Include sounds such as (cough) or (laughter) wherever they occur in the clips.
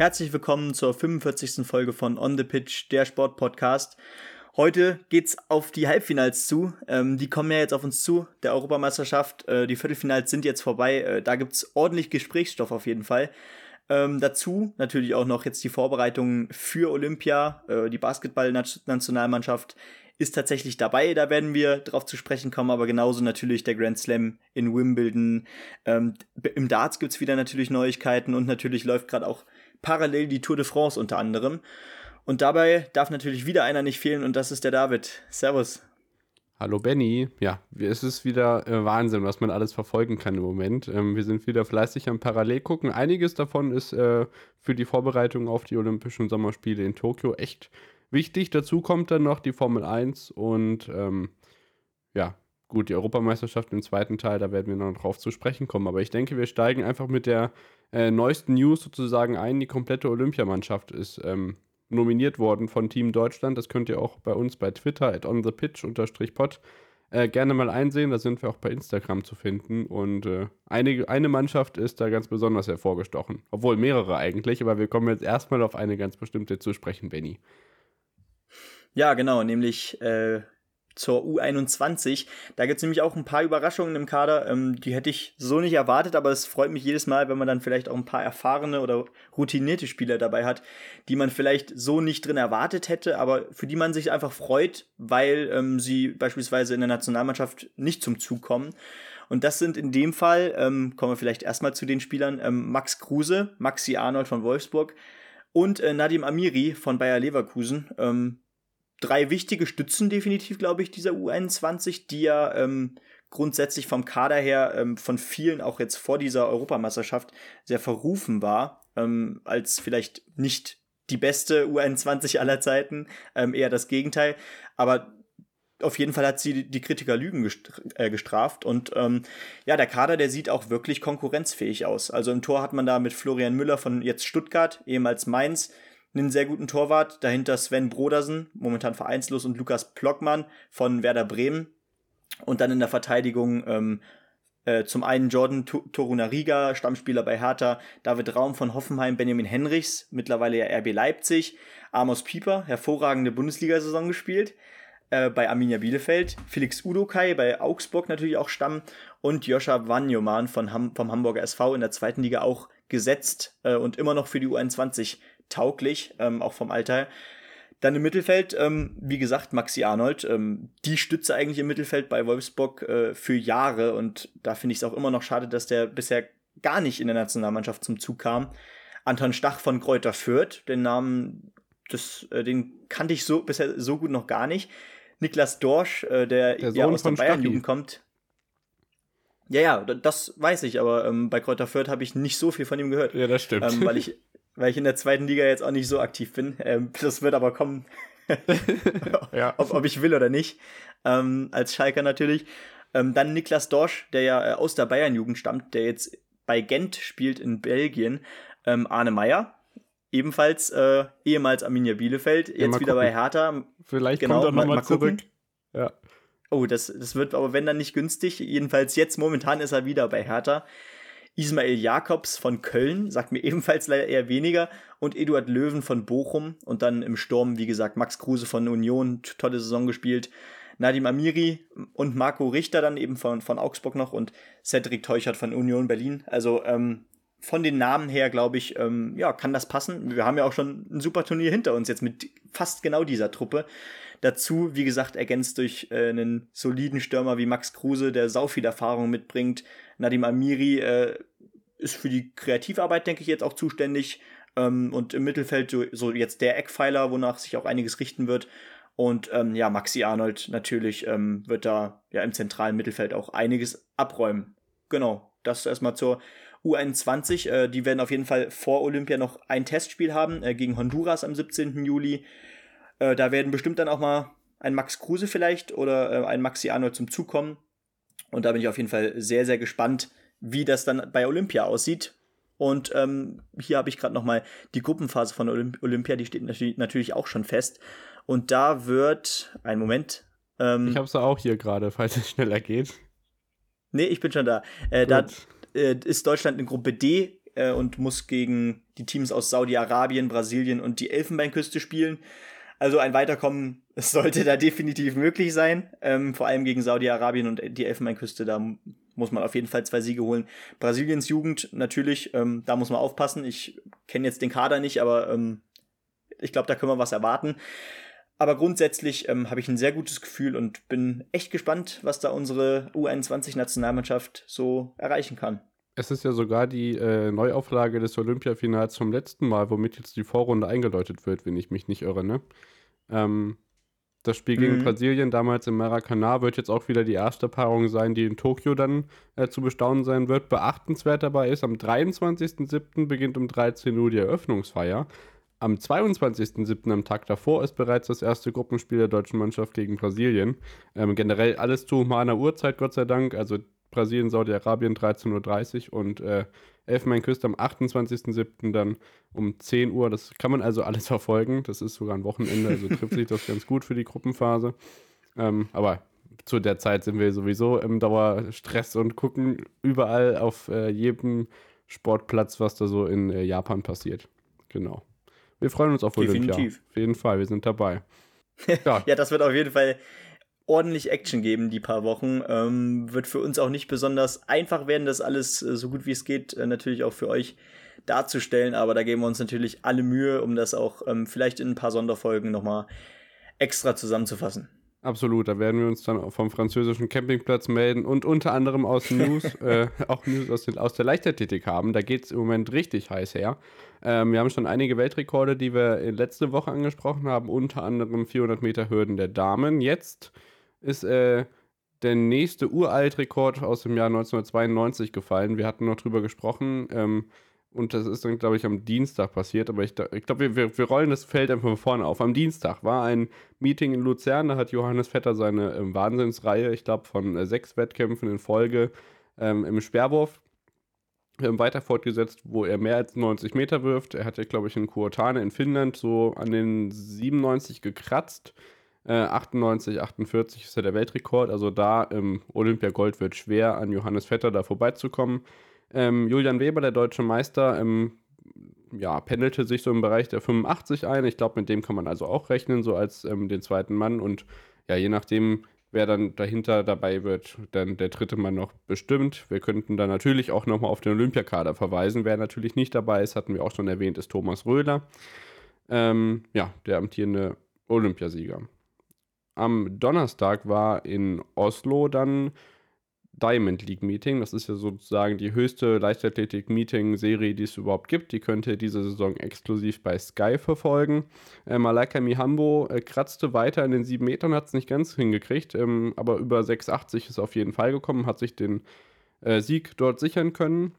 Herzlich willkommen zur 45. Folge von On the Pitch, der Sportpodcast. Heute geht's auf die Halbfinals zu. Ähm, die kommen ja jetzt auf uns zu, der Europameisterschaft. Äh, die Viertelfinals sind jetzt vorbei. Äh, da gibt's ordentlich Gesprächsstoff auf jeden Fall. Ähm, dazu natürlich auch noch jetzt die Vorbereitungen für Olympia. Äh, die Basketball-Nationalmannschaft ist tatsächlich dabei, da werden wir drauf zu sprechen kommen, aber genauso natürlich der Grand Slam in Wimbledon. Ähm, Im Darts gibt's wieder natürlich Neuigkeiten und natürlich läuft gerade auch parallel die Tour de France unter anderem. Und dabei darf natürlich wieder einer nicht fehlen und das ist der David. Servus. Hallo Benny. Ja, es ist wieder äh, Wahnsinn, was man alles verfolgen kann im Moment. Ähm, wir sind wieder fleißig am Parallel gucken. Einiges davon ist äh, für die Vorbereitung auf die Olympischen Sommerspiele in Tokio echt wichtig. Dazu kommt dann noch die Formel 1 und ähm, ja, gut, die Europameisterschaft im zweiten Teil, da werden wir noch drauf zu sprechen kommen. Aber ich denke, wir steigen einfach mit der äh, neuesten News sozusagen ein. Die komplette Olympiamannschaft ist ähm, nominiert worden von Team Deutschland. Das könnt ihr auch bei uns bei Twitter at onthepitch-pod äh, gerne mal einsehen. Da sind wir auch bei Instagram zu finden. Und äh, eine, eine Mannschaft ist da ganz besonders hervorgestochen. Obwohl mehrere eigentlich, aber wir kommen jetzt erstmal auf eine ganz bestimmte zu sprechen, Benny. Ja, genau, nämlich äh, zur U21. Da gibt es nämlich auch ein paar Überraschungen im Kader, ähm, die hätte ich so nicht erwartet, aber es freut mich jedes Mal, wenn man dann vielleicht auch ein paar erfahrene oder routinierte Spieler dabei hat, die man vielleicht so nicht drin erwartet hätte, aber für die man sich einfach freut, weil ähm, sie beispielsweise in der Nationalmannschaft nicht zum Zug kommen. Und das sind in dem Fall, ähm, kommen wir vielleicht erstmal zu den Spielern, ähm, Max Kruse, Maxi Arnold von Wolfsburg und äh, Nadim Amiri von Bayer Leverkusen. Ähm, drei wichtige Stützen definitiv, glaube ich, dieser U21, die ja ähm, grundsätzlich vom Kader her ähm, von vielen auch jetzt vor dieser Europameisterschaft sehr verrufen war, ähm, als vielleicht nicht die beste U21 aller Zeiten, ähm, eher das Gegenteil. Aber auf jeden Fall hat sie die Kritiker Lügen äh, gestraft. Und ähm, ja, der Kader, der sieht auch wirklich konkurrenzfähig aus. Also im Tor hat man da mit Florian Müller von jetzt Stuttgart, ehemals Mainz, einen sehr guten Torwart. Dahinter Sven Brodersen, momentan vereinslos, und Lukas Plockmann von Werder Bremen. Und dann in der Verteidigung ähm, äh, zum einen Jordan Torunariga, Stammspieler bei Hertha, David Raum von Hoffenheim, Benjamin Henrichs, mittlerweile ja RB Leipzig, Amos Pieper, hervorragende Bundesliga-Saison gespielt äh, bei Arminia Bielefeld, Felix Udokai bei Augsburg natürlich auch Stamm und Joscha Wanjoman von Ham vom Hamburger SV in der zweiten Liga auch gesetzt äh, und immer noch für die U21 tauglich, ähm, auch vom Alter. Dann im Mittelfeld, ähm, wie gesagt, Maxi Arnold, ähm, die Stütze eigentlich im Mittelfeld bei Wolfsburg äh, für Jahre und da finde ich es auch immer noch schade, dass der bisher gar nicht in der Nationalmannschaft zum Zug kam. Anton Stach von Kräuter Fürth, den Namen, das, äh, den kannte ich so bisher so gut noch gar nicht. Niklas Dorsch, äh, der, der ja aus der Bayern-Jugend kommt. Ja, ja, das weiß ich, aber ähm, bei Kräuter Fürth habe ich nicht so viel von ihm gehört. Ja, das stimmt. Ähm, weil ich weil ich in der zweiten Liga jetzt auch nicht so aktiv bin. Ähm, das wird aber kommen, (laughs) ja. ob, ob ich will oder nicht. Ähm, als Schalker natürlich. Ähm, dann Niklas Dorsch, der ja äh, aus der Bayern-Jugend stammt, der jetzt bei Gent spielt in Belgien. Ähm, Arne Meyer, ebenfalls äh, ehemals Arminia Bielefeld, jetzt ja, wieder bei Hertha. Vielleicht genau, kommt er nochmal zurück. Ja. Oh, das, das wird aber wenn dann nicht günstig. Jedenfalls jetzt momentan ist er wieder bei Hertha. Ismail Jakobs von Köln sagt mir ebenfalls leider eher weniger und Eduard Löwen von Bochum und dann im Sturm, wie gesagt, Max Kruse von Union, tolle Saison gespielt. Nadim Amiri und Marco Richter dann eben von, von Augsburg noch und Cedric Teuchert von Union Berlin. Also ähm, von den Namen her, glaube ich, ähm, ja, kann das passen. Wir haben ja auch schon ein super Turnier hinter uns jetzt mit fast genau dieser Truppe. Dazu, wie gesagt, ergänzt durch äh, einen soliden Stürmer wie Max Kruse, der sau viel Erfahrung mitbringt. Nadim Amiri äh, ist für die Kreativarbeit, denke ich, jetzt auch zuständig. Ähm, und im Mittelfeld so, so, jetzt der Eckpfeiler, wonach sich auch einiges richten wird. Und ähm, ja, Maxi Arnold natürlich ähm, wird da ja im zentralen Mittelfeld auch einiges abräumen. Genau, das erstmal zur U21. Äh, die werden auf jeden Fall vor Olympia noch ein Testspiel haben äh, gegen Honduras am 17. Juli. Äh, da werden bestimmt dann auch mal ein Max Kruse vielleicht oder äh, ein Maxi Arnold zum Zug kommen. Und da bin ich auf jeden Fall sehr, sehr gespannt, wie das dann bei Olympia aussieht. Und ähm, hier habe ich gerade noch mal die Gruppenphase von Olymp Olympia, die steht natürlich, natürlich auch schon fest. Und da wird, ein Moment. Ähm, ich habe es auch hier gerade, falls es schneller geht. Nee, ich bin schon da. Äh, da äh, ist Deutschland in Gruppe D äh, und muss gegen die Teams aus Saudi-Arabien, Brasilien und die Elfenbeinküste spielen. Also ein Weiterkommen sollte da definitiv möglich sein. Ähm, vor allem gegen Saudi-Arabien und die Elfenbeinküste, da muss man auf jeden Fall zwei Siege holen. Brasiliens Jugend natürlich, ähm, da muss man aufpassen. Ich kenne jetzt den Kader nicht, aber ähm, ich glaube, da können wir was erwarten. Aber grundsätzlich ähm, habe ich ein sehr gutes Gefühl und bin echt gespannt, was da unsere U21-Nationalmannschaft so erreichen kann. Es ist ja sogar die äh, Neuauflage des Olympiafinals vom letzten Mal, womit jetzt die Vorrunde eingeläutet wird, wenn ich mich nicht irre, ne? Ähm, das Spiel gegen mhm. Brasilien damals im Maracanã wird jetzt auch wieder die erste Paarung sein, die in Tokio dann äh, zu bestaunen sein wird. Beachtenswert dabei ist, am 23.07. beginnt um 13 Uhr die Eröffnungsfeier. Am 22.07. am Tag davor ist bereits das erste Gruppenspiel der deutschen Mannschaft gegen Brasilien. Ähm, generell alles zu humaner Uhrzeit, Gott sei Dank. Also Brasilien, Saudi-Arabien 13.30 Uhr und äh, Elfenbeinküste am 28.07. dann um 10 Uhr. Das kann man also alles (laughs) verfolgen. Das ist sogar ein Wochenende, also trifft sich das ganz gut für die Gruppenphase. Ähm, aber zu der Zeit sind wir sowieso im Dauerstress und gucken überall auf äh, jedem Sportplatz, was da so in äh, Japan passiert. Genau. Wir freuen uns auf Definitiv. Olympia. Auf jeden Fall, wir sind dabei. (laughs) Ja. ja, das wird auf jeden Fall ordentlich Action geben, die paar Wochen. Ähm, wird für uns auch nicht besonders einfach werden, das alles äh, so gut wie es geht, äh, natürlich auch für euch darzustellen. Aber da geben wir uns natürlich alle Mühe, um das auch ähm, vielleicht in ein paar Sonderfolgen nochmal extra zusammenzufassen. Absolut, da werden wir uns dann vom französischen Campingplatz melden und unter anderem aus (laughs) News, äh, auch News aus, den, aus der Leichtathletik haben. Da geht es im Moment richtig heiß her. Ähm, wir haben schon einige Weltrekorde, die wir letzte Woche angesprochen haben, unter anderem 400 Meter Hürden der Damen. Jetzt ist äh, der nächste Uraltrekord aus dem Jahr 1992 gefallen. Wir hatten noch drüber gesprochen. Ähm, und das ist dann, glaube ich, am Dienstag passiert. Aber ich, ich glaube, wir, wir, rollen das Feld einfach von vorne auf. Am Dienstag war ein Meeting in Luzern. Da hat Johannes Vetter seine ähm, Wahnsinnsreihe, ich glaube, von äh, sechs Wettkämpfen in Folge ähm, im Sperrwurf ähm, weiter fortgesetzt, wo er mehr als 90 Meter wirft. Er hatte, glaube ich, in Kuotane in Finnland so an den 97 gekratzt. Äh, 98, 48 ist ja der Weltrekord. Also da im Olympiagold wird schwer, an Johannes Vetter da vorbeizukommen. Ähm, Julian Weber, der deutsche Meister, ähm, ja, pendelte sich so im Bereich der 85 ein. Ich glaube, mit dem kann man also auch rechnen, so als ähm, den zweiten Mann. Und ja, je nachdem, wer dann dahinter dabei wird, dann der dritte Mann noch bestimmt. Wir könnten da natürlich auch nochmal auf den Olympiakader verweisen. Wer natürlich nicht dabei ist, hatten wir auch schon erwähnt, ist Thomas Röhler. Ähm, ja, der amtierende Olympiasieger. Am Donnerstag war in Oslo dann Diamond League Meeting. Das ist ja sozusagen die höchste Leichtathletik-Meeting-Serie, die es überhaupt gibt. Die könnt ihr diese Saison exklusiv bei Sky verfolgen. Äh, Malaika Mihambo äh, kratzte weiter in den sieben Metern, hat es nicht ganz hingekriegt, ähm, aber über 6,80 ist auf jeden Fall gekommen, hat sich den äh, Sieg dort sichern können.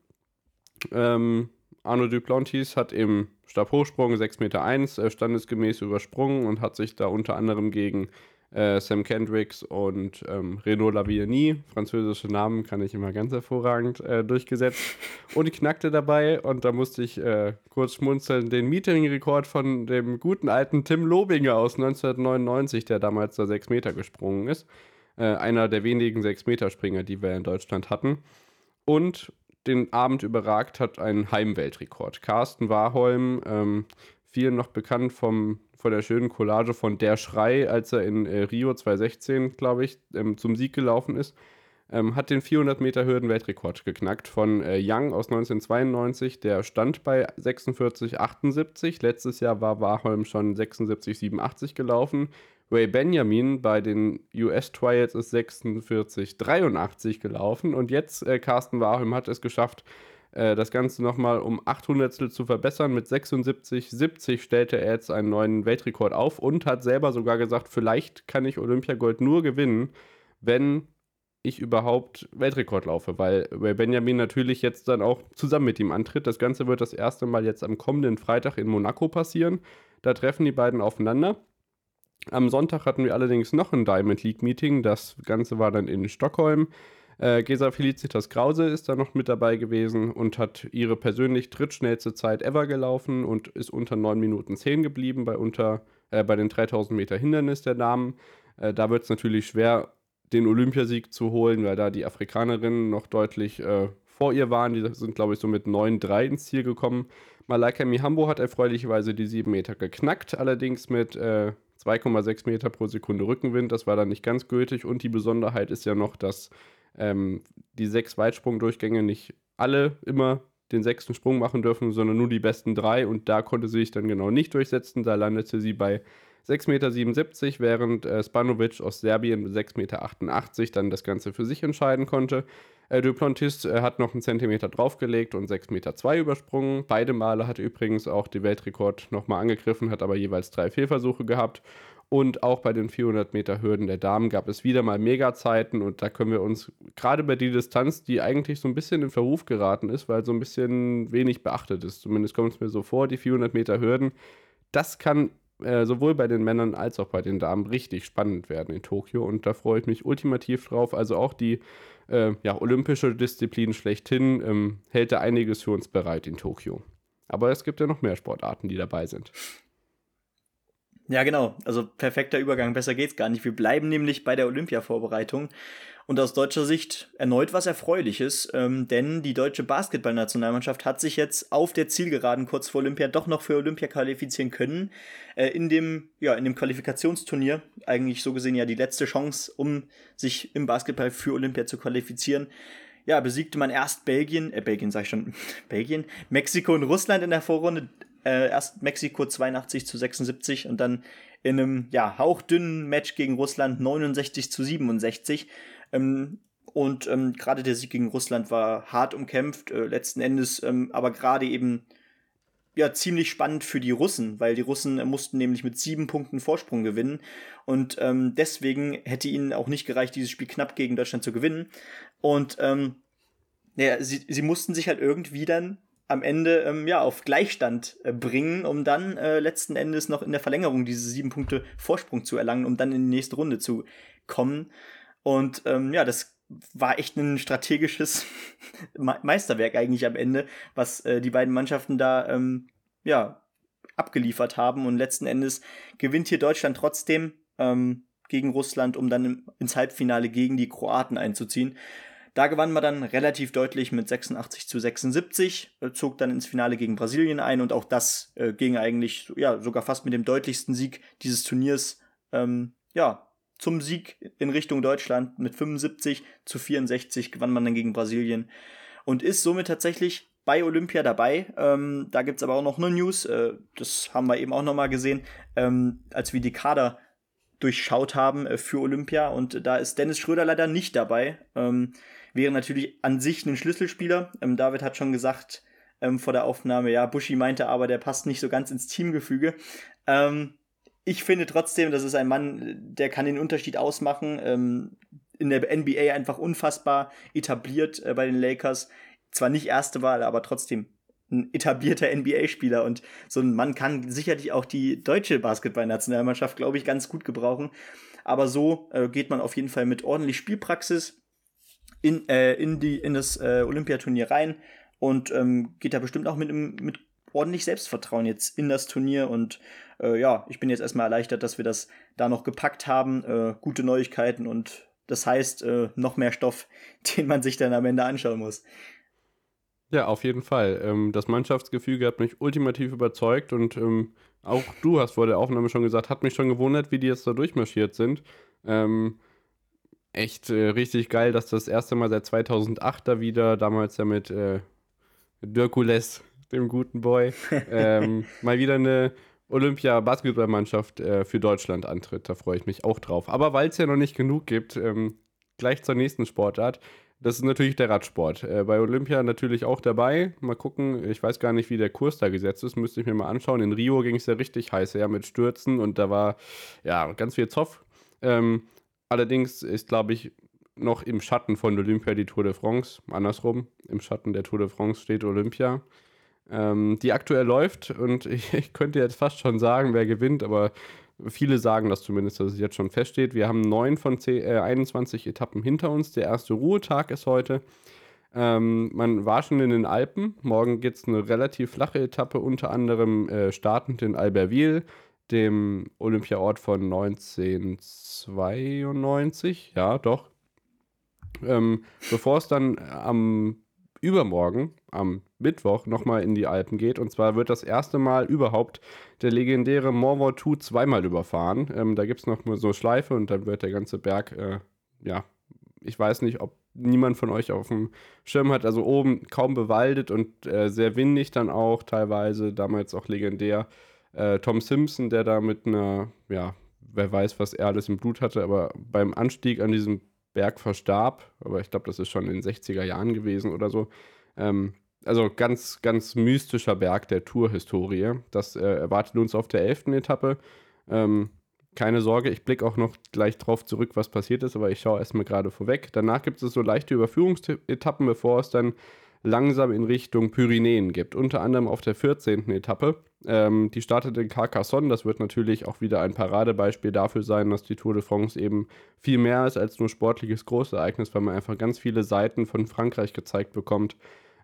Ähm, Arno Duplantis hat im Stabhochsprung 6,1 Meter äh, standesgemäß übersprungen und hat sich da unter anderem gegen äh, Sam Kendricks und ähm, Renaud Laviani, französische Namen kann ich immer ganz hervorragend äh, durchgesetzt (laughs) und knackte dabei und da musste ich äh, kurz schmunzeln, den Meeting-Rekord von dem guten alten Tim Lobinger aus 1999, der damals da 6 Meter gesprungen ist. Äh, einer der wenigen 6-Meter-Springer, die wir in Deutschland hatten. Und den Abend überragt hat ein Heimweltrekord. Carsten Warholm, ähm, vielen noch bekannt vom von der schönen Collage von Der Schrei, als er in äh, Rio 2016, glaube ich, ähm, zum Sieg gelaufen ist, ähm, hat den 400 Meter Hürden-Weltrekord geknackt von äh, Young aus 1992. Der stand bei 46,78. Letztes Jahr war Warholm schon 76,87 gelaufen. Ray Benjamin bei den US Trials ist 46,83 gelaufen. Und jetzt, äh, Carsten Warholm hat es geschafft, äh, das Ganze nochmal um 800 zu verbessern. Mit 76,70 stellte er jetzt einen neuen Weltrekord auf und hat selber sogar gesagt, vielleicht kann ich Olympiagold nur gewinnen, wenn ich überhaupt Weltrekord laufe, weil Benjamin natürlich jetzt dann auch zusammen mit ihm antritt. Das Ganze wird das erste Mal jetzt am kommenden Freitag in Monaco passieren. Da treffen die beiden aufeinander. Am Sonntag hatten wir allerdings noch ein Diamond League Meeting. Das Ganze war dann in Stockholm. Äh, Gesa Felicitas Krause ist da noch mit dabei gewesen und hat ihre persönlich drittschnellste Zeit ever gelaufen und ist unter 9 Minuten 10 geblieben bei, unter, äh, bei den 3000 Meter Hindernis der Damen. Äh, da wird es natürlich schwer, den Olympiasieg zu holen, weil da die Afrikanerinnen noch deutlich äh, vor ihr waren. Die sind, glaube ich, so mit 9,3 ins Ziel gekommen. Malaika Mihambo hat erfreulicherweise die 7 Meter geknackt, allerdings mit äh, 2,6 Meter pro Sekunde Rückenwind. Das war dann nicht ganz gültig. Und die Besonderheit ist ja noch, dass ähm, die sechs Weitsprungdurchgänge nicht alle immer den sechsten Sprung machen dürfen, sondern nur die besten drei. Und da konnte sie sich dann genau nicht durchsetzen. Da landete sie bei 6,77 Meter, während äh, Spanovic aus Serbien mit 6,88 Meter dann das Ganze für sich entscheiden konnte. Äh, Duplantis äh, hat noch einen Zentimeter draufgelegt und 6,2 Meter übersprungen. Beide Male hat übrigens auch den Weltrekord nochmal angegriffen, hat aber jeweils drei Fehlversuche gehabt. Und auch bei den 400 Meter Hürden der Damen gab es wieder mal Megazeiten und da können wir uns gerade bei der Distanz, die eigentlich so ein bisschen in Verruf geraten ist, weil so ein bisschen wenig beachtet ist, zumindest kommt es mir so vor, die 400 Meter Hürden, das kann äh, sowohl bei den Männern als auch bei den Damen richtig spannend werden in Tokio und da freue ich mich ultimativ drauf. Also auch die äh, ja, olympische Disziplin schlechthin ähm, hält da einiges für uns bereit in Tokio. Aber es gibt ja noch mehr Sportarten, die dabei sind. Ja, genau. Also perfekter Übergang, besser geht's gar nicht. Wir bleiben nämlich bei der Olympia-Vorbereitung. Und aus deutscher Sicht erneut was Erfreuliches, ähm, denn die deutsche Basketballnationalmannschaft hat sich jetzt auf der Zielgeraden kurz vor Olympia doch noch für Olympia qualifizieren können. Äh, in, dem, ja, in dem Qualifikationsturnier, eigentlich so gesehen ja die letzte Chance, um sich im Basketball für Olympia zu qualifizieren. Ja, besiegte man erst Belgien, äh, Belgien sag ich schon, (laughs) Belgien, Mexiko und Russland in der Vorrunde. Äh, erst Mexiko 82 zu 76 und dann in einem ja, hauchdünnen Match gegen Russland 69 zu 67. Ähm, und ähm, gerade der Sieg gegen Russland war hart umkämpft, äh, letzten Endes, ähm, aber gerade eben ja ziemlich spannend für die Russen, weil die Russen äh, mussten nämlich mit sieben Punkten Vorsprung gewinnen und ähm, deswegen hätte ihnen auch nicht gereicht, dieses Spiel knapp gegen Deutschland zu gewinnen. Und ähm, ja, sie, sie mussten sich halt irgendwie dann am Ende ähm, ja auf Gleichstand äh, bringen, um dann äh, letzten Endes noch in der Verlängerung diese sieben Punkte Vorsprung zu erlangen, um dann in die nächste Runde zu kommen. Und ähm, ja, das war echt ein strategisches (laughs) Meisterwerk eigentlich am Ende, was äh, die beiden Mannschaften da ähm, ja abgeliefert haben. Und letzten Endes gewinnt hier Deutschland trotzdem ähm, gegen Russland, um dann ins Halbfinale gegen die Kroaten einzuziehen. Da gewann man dann relativ deutlich mit 86 zu 76, äh, zog dann ins Finale gegen Brasilien ein und auch das äh, ging eigentlich ja sogar fast mit dem deutlichsten Sieg dieses Turniers ähm, ja zum Sieg in Richtung Deutschland. Mit 75 zu 64 gewann man dann gegen Brasilien und ist somit tatsächlich bei Olympia dabei. Ähm, da gibt es aber auch noch eine News, äh, das haben wir eben auch nochmal gesehen, ähm, als wir die Kader durchschaut haben äh, für Olympia und da ist Dennis Schröder leider nicht dabei. Ähm, wäre natürlich an sich ein Schlüsselspieler. Ähm, David hat schon gesagt ähm, vor der Aufnahme, ja, Bushi meinte aber, der passt nicht so ganz ins Teamgefüge. Ähm, ich finde trotzdem, das ist ein Mann, der kann den Unterschied ausmachen. Ähm, in der NBA einfach unfassbar etabliert äh, bei den Lakers. Zwar nicht erste Wahl, aber trotzdem ein etablierter NBA-Spieler. Und so ein Mann kann sicherlich auch die deutsche Basketballnationalmannschaft, glaube ich, ganz gut gebrauchen. Aber so äh, geht man auf jeden Fall mit ordentlich Spielpraxis in, äh, in, die, in das äh, Olympiaturnier rein und ähm, geht da bestimmt auch mit, mit ordentlich Selbstvertrauen jetzt in das Turnier und äh, ja, ich bin jetzt erstmal erleichtert, dass wir das da noch gepackt haben. Äh, gute Neuigkeiten und das heißt äh, noch mehr Stoff, (laughs) den man sich dann am Ende anschauen muss. Ja, auf jeden Fall. Ähm, das Mannschaftsgefüge hat mich ultimativ überzeugt und ähm, auch du hast vor der Aufnahme schon gesagt, hat mich schon gewundert, wie die jetzt da durchmarschiert sind. Ähm, echt äh, richtig geil, dass das erste Mal seit 2008 da wieder, damals ja mit äh, Dirkules, dem guten Boy, (laughs) ähm, mal wieder eine Olympia-Basketballmannschaft äh, für Deutschland antritt. Da freue ich mich auch drauf. Aber weil es ja noch nicht genug gibt, ähm, gleich zur nächsten Sportart. Das ist natürlich der Radsport. Äh, bei Olympia natürlich auch dabei. Mal gucken, ich weiß gar nicht, wie der Kurs da gesetzt ist, müsste ich mir mal anschauen. In Rio ging es ja richtig heiß her mit Stürzen und da war ja ganz viel Zoff. Ähm, allerdings ist, glaube ich, noch im Schatten von Olympia die Tour de France. Andersrum, im Schatten der Tour de France steht Olympia ähm, die aktuell läuft. Und (laughs) ich, ich, könnte jetzt fast schon sagen, wer gewinnt, aber viele sagen das zumindest, dass es jetzt schon feststeht. Wir haben neun von 10, äh, 21 Etappen hinter uns. Der erste Ruhetag ist heute. Ähm, man war schon in den Alpen. Morgen geht es eine relativ flache Etappe, unter anderem äh, startend in Albertville, dem Olympiaort von 1992. Ja, doch. Ähm, bevor es dann am übermorgen, am Mittwoch, nochmal in die Alpen geht. Und zwar wird das erste Mal überhaupt der legendäre Mont Ventoux zweimal überfahren. Ähm, da gibt es noch so Schleife und dann wird der ganze Berg, äh, ja, ich weiß nicht, ob niemand von euch auf dem Schirm hat. Also oben kaum bewaldet und äh, sehr windig dann auch, teilweise damals auch legendär. Äh, Tom Simpson, der da mit einer, ja, wer weiß, was er alles im Blut hatte, aber beim Anstieg an diesem Berg verstarb. Aber ich glaube, das ist schon in den 60er Jahren gewesen oder so. Ähm, also ganz, ganz mystischer Berg der Tourhistorie. Das äh, erwartet uns auf der 11. Etappe. Ähm, keine Sorge, ich blicke auch noch gleich drauf zurück, was passiert ist, aber ich schaue erstmal gerade vorweg. Danach gibt es so leichte Überführungsetappen, bevor es dann langsam in Richtung Pyrenäen gibt. Unter anderem auf der 14. Etappe. Ähm, die startet in Carcassonne. Das wird natürlich auch wieder ein Paradebeispiel dafür sein, dass die Tour de France eben viel mehr ist als nur sportliches Großereignis, weil man einfach ganz viele Seiten von Frankreich gezeigt bekommt,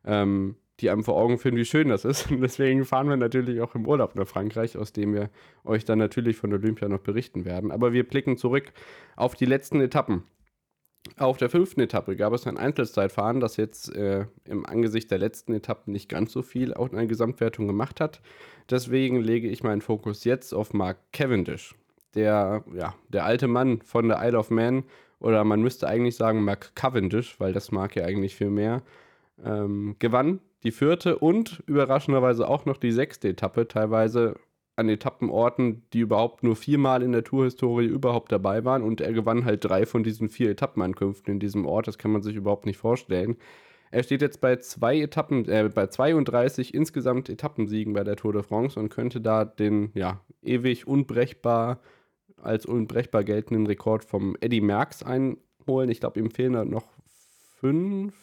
ähm, die einem vor Augen führen, wie schön das ist. (laughs) Und deswegen fahren wir natürlich auch im Urlaub nach Frankreich, aus dem wir euch dann natürlich von Olympia noch berichten werden. Aber wir blicken zurück auf die letzten Etappen. Auf der fünften Etappe gab es ein Einzelzeitfahren, das jetzt äh, im Angesicht der letzten Etappen nicht ganz so viel auch in der Gesamtwertung gemacht hat. Deswegen lege ich meinen Fokus jetzt auf Mark Cavendish. Der, ja, der alte Mann von der Isle of Man, oder man müsste eigentlich sagen Mark Cavendish, weil das mag ja eigentlich viel mehr, ähm, gewann die vierte und überraschenderweise auch noch die sechste Etappe, teilweise an Etappenorten, die überhaupt nur viermal in der Tourhistorie überhaupt dabei waren. Und er gewann halt drei von diesen vier Etappenankünften in diesem Ort. Das kann man sich überhaupt nicht vorstellen. Er steht jetzt bei zwei Etappen, äh, bei 32 insgesamt Etappensiegen bei der Tour de France und könnte da den ja, ewig unbrechbar als unbrechbar geltenden Rekord vom Eddie Merckx einholen. Ich glaube, ihm fehlen da noch fünf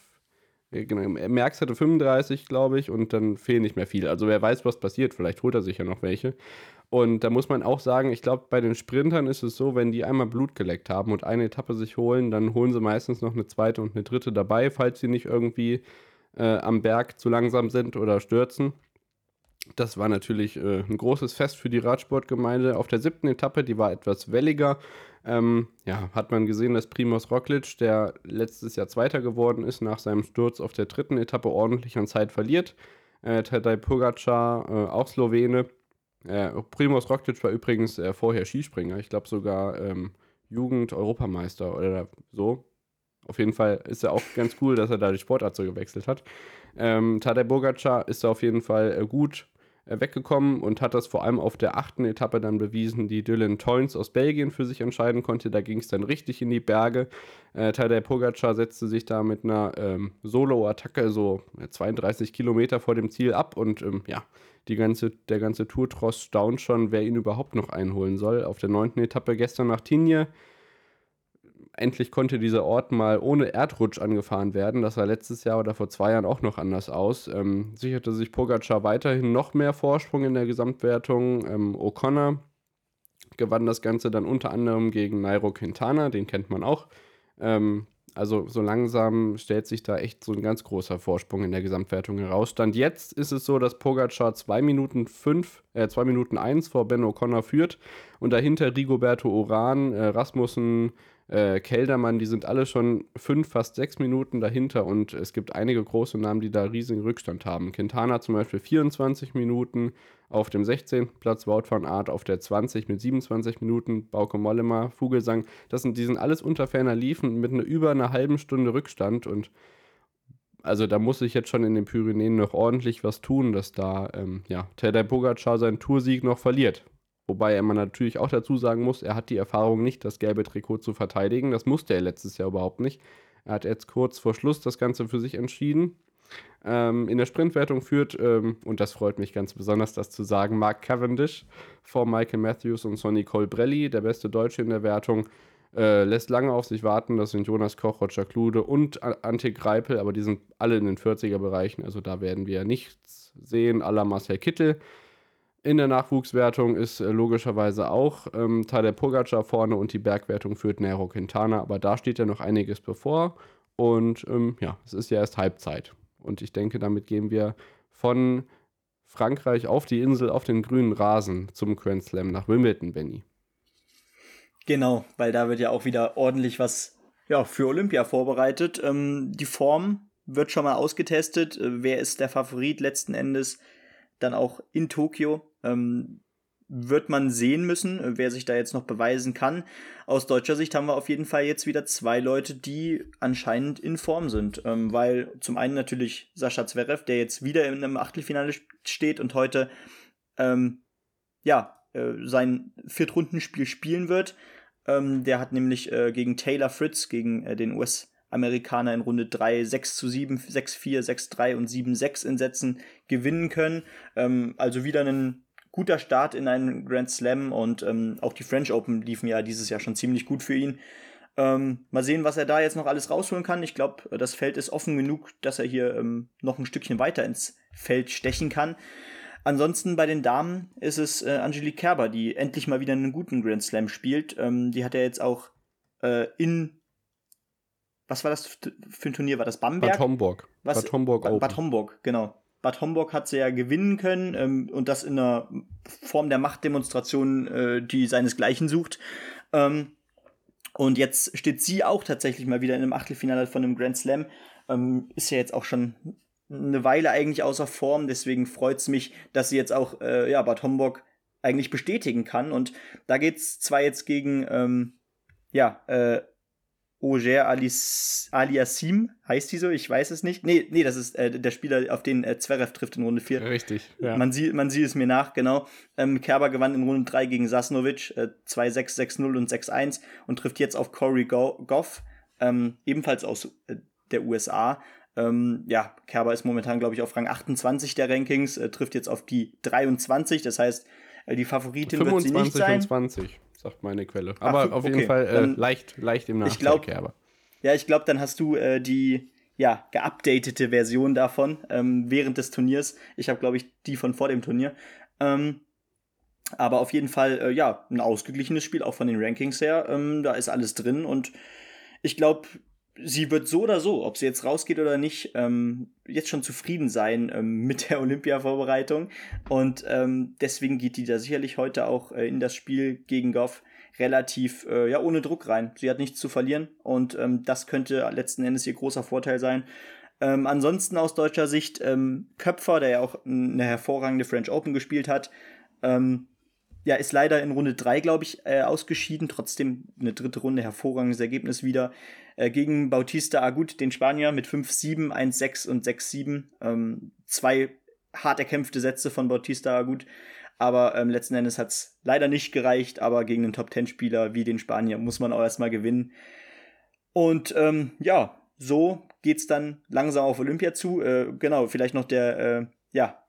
Genau, Merckx hatte 35, glaube ich, und dann fehlen nicht mehr viele. Also wer weiß, was passiert, vielleicht holt er sich ja noch welche. Und da muss man auch sagen, ich glaube, bei den Sprintern ist es so, wenn die einmal Blut geleckt haben und eine Etappe sich holen, dann holen sie meistens noch eine zweite und eine dritte dabei, falls sie nicht irgendwie äh, am Berg zu langsam sind oder stürzen. Das war natürlich äh, ein großes Fest für die Radsportgemeinde. Auf der siebten Etappe, die war etwas welliger, ähm, ja, hat man gesehen, dass Primoz Roglic, der letztes Jahr Zweiter geworden ist, nach seinem Sturz auf der dritten Etappe ordentlich an Zeit verliert. Äh, Tadej Pogacar, äh, auch Slowene. Äh, Primoz Roglic war übrigens äh, vorher Skispringer. Ich glaube sogar ähm, Jugend-Europameister oder so. Auf jeden Fall ist er auch ganz cool, dass er da die Sportart so gewechselt hat. Ähm, Tadej Pogacar ist auf jeden Fall äh, gut weggekommen und hat das vor allem auf der achten Etappe dann bewiesen, die Dylan Toynes aus Belgien für sich entscheiden konnte. Da ging es dann richtig in die Berge. Äh, Tadej Pogacar setzte sich da mit einer ähm, Solo-Attacke so 32 Kilometer vor dem Ziel ab und ähm, ja, die ganze, der ganze Tourtross staunt schon, wer ihn überhaupt noch einholen soll. Auf der neunten Etappe gestern nach Tignes endlich konnte dieser Ort mal ohne Erdrutsch angefahren werden. Das sah letztes Jahr oder vor zwei Jahren auch noch anders aus. Ähm, sicherte sich Pogacar weiterhin noch mehr Vorsprung in der Gesamtwertung. Ähm, O'Connor gewann das Ganze dann unter anderem gegen Nairo Quintana, den kennt man auch. Ähm, also so langsam stellt sich da echt so ein ganz großer Vorsprung in der Gesamtwertung heraus. Stand jetzt ist es so, dass Pogacar 2 Minuten 5, äh 2 Minuten 1 vor Ben O'Connor führt und dahinter Rigoberto Uran, äh, Rasmussen, äh, Keldermann, die sind alle schon fünf, fast sechs Minuten dahinter und es gibt einige große Namen, die da riesigen Rückstand haben. Quintana zum Beispiel 24 Minuten auf dem 16. Platz, Wout van Art auf der 20 mit 27 Minuten, Bauke Mollema, Vogelsang, das sind, die sind alles unter ferner Liefen mit einer über einer halben Stunde Rückstand und also da muss ich jetzt schon in den Pyrenäen noch ordentlich was tun, dass da ähm, ja, Tadej Pogacar seinen Toursieg noch verliert. Wobei man natürlich auch dazu sagen muss, er hat die Erfahrung nicht, das gelbe Trikot zu verteidigen. Das musste er letztes Jahr überhaupt nicht. Er hat jetzt kurz vor Schluss das Ganze für sich entschieden. Ähm, in der Sprintwertung führt, ähm, und das freut mich ganz besonders, das zu sagen, Mark Cavendish vor Michael Matthews und Sonny Colbrelli, der beste Deutsche in der Wertung. Äh, lässt lange auf sich warten. Das sind Jonas Koch, Roger Klude und Ante Greipel, aber die sind alle in den 40er-Bereichen. Also da werden wir nichts sehen. Aller Marcel Kittel in der Nachwuchswertung ist äh, logischerweise auch ähm, Tadej Pogacar vorne und die Bergwertung führt Nero Quintana, aber da steht ja noch einiges bevor und ähm, ja, es ist ja erst Halbzeit und ich denke, damit gehen wir von Frankreich auf die Insel, auf den grünen Rasen zum Grand Slam nach Wimbledon, Benny. Genau, weil da wird ja auch wieder ordentlich was ja, für Olympia vorbereitet. Ähm, die Form wird schon mal ausgetestet. Äh, wer ist der Favorit letzten Endes? Dann auch in Tokio. Ähm, wird man sehen müssen, äh, wer sich da jetzt noch beweisen kann. Aus deutscher Sicht haben wir auf jeden Fall jetzt wieder zwei Leute, die anscheinend in Form sind. Ähm, weil zum einen natürlich Sascha Zverev, der jetzt wieder in einem Achtelfinale steht und heute ähm, ja, äh, sein Viertrundenspiel spielen wird. Ähm, der hat nämlich äh, gegen Taylor Fritz, gegen äh, den US-Amerikaner in Runde 3 6 zu 7, 6 4, 6 3 und 7 6 in Sätzen gewinnen können. Ähm, also wieder ein guter Start in einen Grand Slam und ähm, auch die French Open liefen ja dieses Jahr schon ziemlich gut für ihn. Ähm, mal sehen, was er da jetzt noch alles rausholen kann. Ich glaube, das Feld ist offen genug, dass er hier ähm, noch ein Stückchen weiter ins Feld stechen kann. Ansonsten bei den Damen ist es äh, Angelique Kerber, die endlich mal wieder einen guten Grand Slam spielt. Ähm, die hat ja jetzt auch äh, in was war das für ein Turnier? War das Bamberg? Bad Homburg. Was? Bad Homburg Open. Bad Homburg, genau. Bad Homburg hat sie ja gewinnen können ähm, und das in einer Form der Machtdemonstration, äh, die seinesgleichen sucht. Ähm, und jetzt steht sie auch tatsächlich mal wieder in einem Achtelfinale von einem Grand Slam. Ähm, ist ja jetzt auch schon eine Weile eigentlich außer Form, deswegen freut es mich, dass sie jetzt auch äh, ja, Bad Homburg eigentlich bestätigen kann. Und da geht es zwar jetzt gegen ähm, ja, äh, Oger Aliassim, heißt die so? Ich weiß es nicht. Nee, nee, das ist äh, der Spieler, auf den äh, Zverev trifft in Runde 4. Richtig, ja. Man, sieht, man sieht es mir nach, genau. Ähm, Kerber gewann in Runde 3 gegen Sasnovic, äh, 2-6, 6-0 und 6-1 und trifft jetzt auf Corey Goff, ähm, ebenfalls aus äh, der USA. Ähm, ja, Kerber ist momentan, glaube ich, auf Rang 28 der Rankings, äh, trifft jetzt auf die 23. Das heißt, äh, die Favoritin 25 wird sie nicht sein. 20, sagt meine Quelle. Aber Ach, auf okay. jeden Fall äh, leicht, leicht im Nachteil, ich glaub, Kerber. Ja, ich glaube, dann hast du äh, die ja, geupdatete Version davon ähm, während des Turniers. Ich habe, glaube ich, die von vor dem Turnier. Ähm, aber auf jeden Fall, äh, ja, ein ausgeglichenes Spiel, auch von den Rankings her. Ähm, da ist alles drin und ich glaube, sie wird so oder so, ob sie jetzt rausgeht oder nicht, ähm, jetzt schon zufrieden sein ähm, (laughs) mit der Olympia-Vorbereitung. Und ähm, deswegen geht die da sicherlich heute auch äh, in das Spiel gegen Goff relativ äh, ja ohne Druck rein. Sie hat nichts zu verlieren und ähm, das könnte letzten Endes ihr großer Vorteil sein. Ähm, ansonsten aus deutscher Sicht ähm, Köpfer, der ja auch eine hervorragende French Open gespielt hat, ähm, ja, ist leider in Runde 3, glaube ich, äh, ausgeschieden. Trotzdem eine dritte Runde, hervorragendes Ergebnis wieder. Äh, gegen Bautista Agut, den Spanier, mit 5-7, 1-6 und 6-7. Ähm, zwei hart erkämpfte Sätze von Bautista Agut. Aber ähm, letzten Endes hat es leider nicht gereicht. Aber gegen einen Top-10-Spieler wie den Spanier muss man auch erstmal gewinnen. Und ähm, ja, so geht's dann langsam auf Olympia zu. Äh, genau, vielleicht noch der, äh, ja,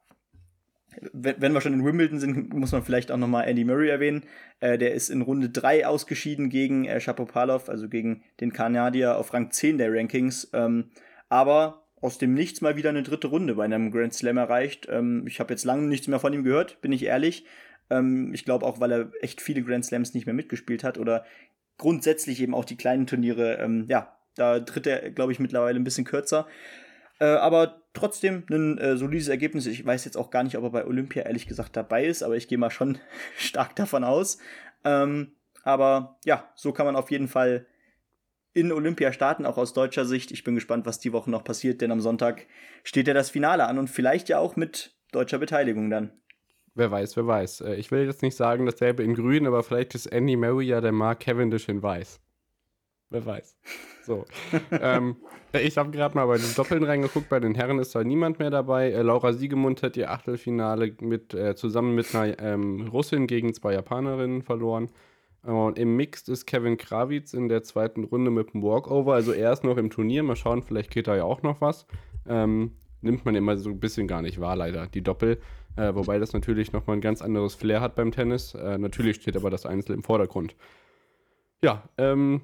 wenn wir schon in Wimbledon sind, muss man vielleicht auch nochmal Andy Murray erwähnen. Äh, der ist in Runde 3 ausgeschieden gegen äh, Shapovalov, also gegen den Kanadier auf Rang 10 der Rankings. Ähm, aber aus dem Nichts mal wieder eine dritte Runde bei einem Grand Slam erreicht. Ähm, ich habe jetzt lange nichts mehr von ihm gehört, bin ich ehrlich. Ähm, ich glaube auch, weil er echt viele Grand Slams nicht mehr mitgespielt hat oder grundsätzlich eben auch die kleinen Turniere, ähm, ja, da tritt er, glaube ich, mittlerweile ein bisschen kürzer. Äh, aber trotzdem ein äh, solides Ergebnis. Ich weiß jetzt auch gar nicht, ob er bei Olympia ehrlich gesagt dabei ist, aber ich gehe mal schon (laughs) stark davon aus. Ähm, aber ja, so kann man auf jeden Fall in Olympia starten, auch aus deutscher Sicht. Ich bin gespannt, was die Woche noch passiert, denn am Sonntag steht ja das Finale an und vielleicht ja auch mit deutscher Beteiligung dann. Wer weiß, wer weiß. Äh, ich will jetzt nicht sagen dasselbe in grün, aber vielleicht ist Andy Murray ja der Mark Cavendish in weiß. Wer weiß. (laughs) So. ähm, ich habe gerade mal bei den Doppeln reingeguckt. Bei den Herren ist da niemand mehr dabei. Äh, Laura Siegemund hat ihr Achtelfinale mit, äh, zusammen mit einer ähm, Russin gegen zwei Japanerinnen verloren. Und im Mixed ist Kevin Krawitz in der zweiten Runde mit dem Walkover. Also er ist noch im Turnier. Mal schauen, vielleicht geht da ja auch noch was. Ähm, nimmt man immer so ein bisschen gar nicht wahr, leider, die Doppel. Äh, wobei das natürlich nochmal ein ganz anderes Flair hat beim Tennis. Äh, natürlich steht aber das Einzel im Vordergrund. Ja, ähm,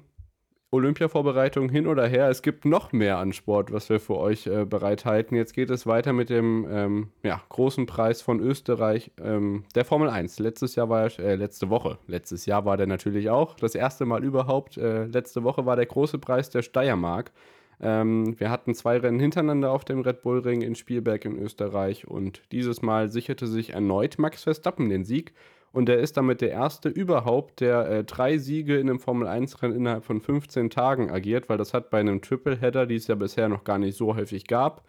Olympia-Vorbereitung hin oder her. Es gibt noch mehr an Sport, was wir für euch äh, bereithalten. Jetzt geht es weiter mit dem ähm, ja, großen Preis von Österreich, ähm, der Formel 1. Letztes Jahr war äh, letzte Woche. Letztes Jahr war der natürlich auch. Das erste Mal überhaupt. Äh, letzte Woche war der große Preis der Steiermark. Ähm, wir hatten zwei Rennen hintereinander auf dem Red Bull Ring in Spielberg in Österreich und dieses Mal sicherte sich erneut Max Verstappen den Sieg Und er ist damit der erste überhaupt, der äh, drei Siege in einem Formel-1-Rennen innerhalb von 15 Tagen agiert, weil das hat bei einem Triple-Header, die es ja bisher noch gar nicht so häufig gab,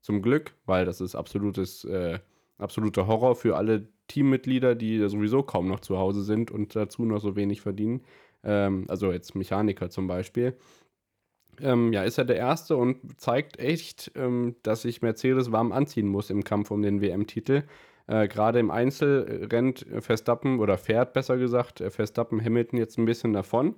zum Glück, weil das ist absolutes, äh, absoluter Horror für alle Teammitglieder, die sowieso kaum noch zu Hause sind und dazu noch so wenig verdienen. Ähm, also jetzt Mechaniker zum Beispiel. Ähm, ja, ist er der Erste und zeigt echt, ähm, dass sich Mercedes warm anziehen muss im Kampf um den WM-Titel. Äh, Gerade im Einzel rennt Verstappen oder fährt besser gesagt äh, Verstappen Hamilton jetzt ein bisschen davon.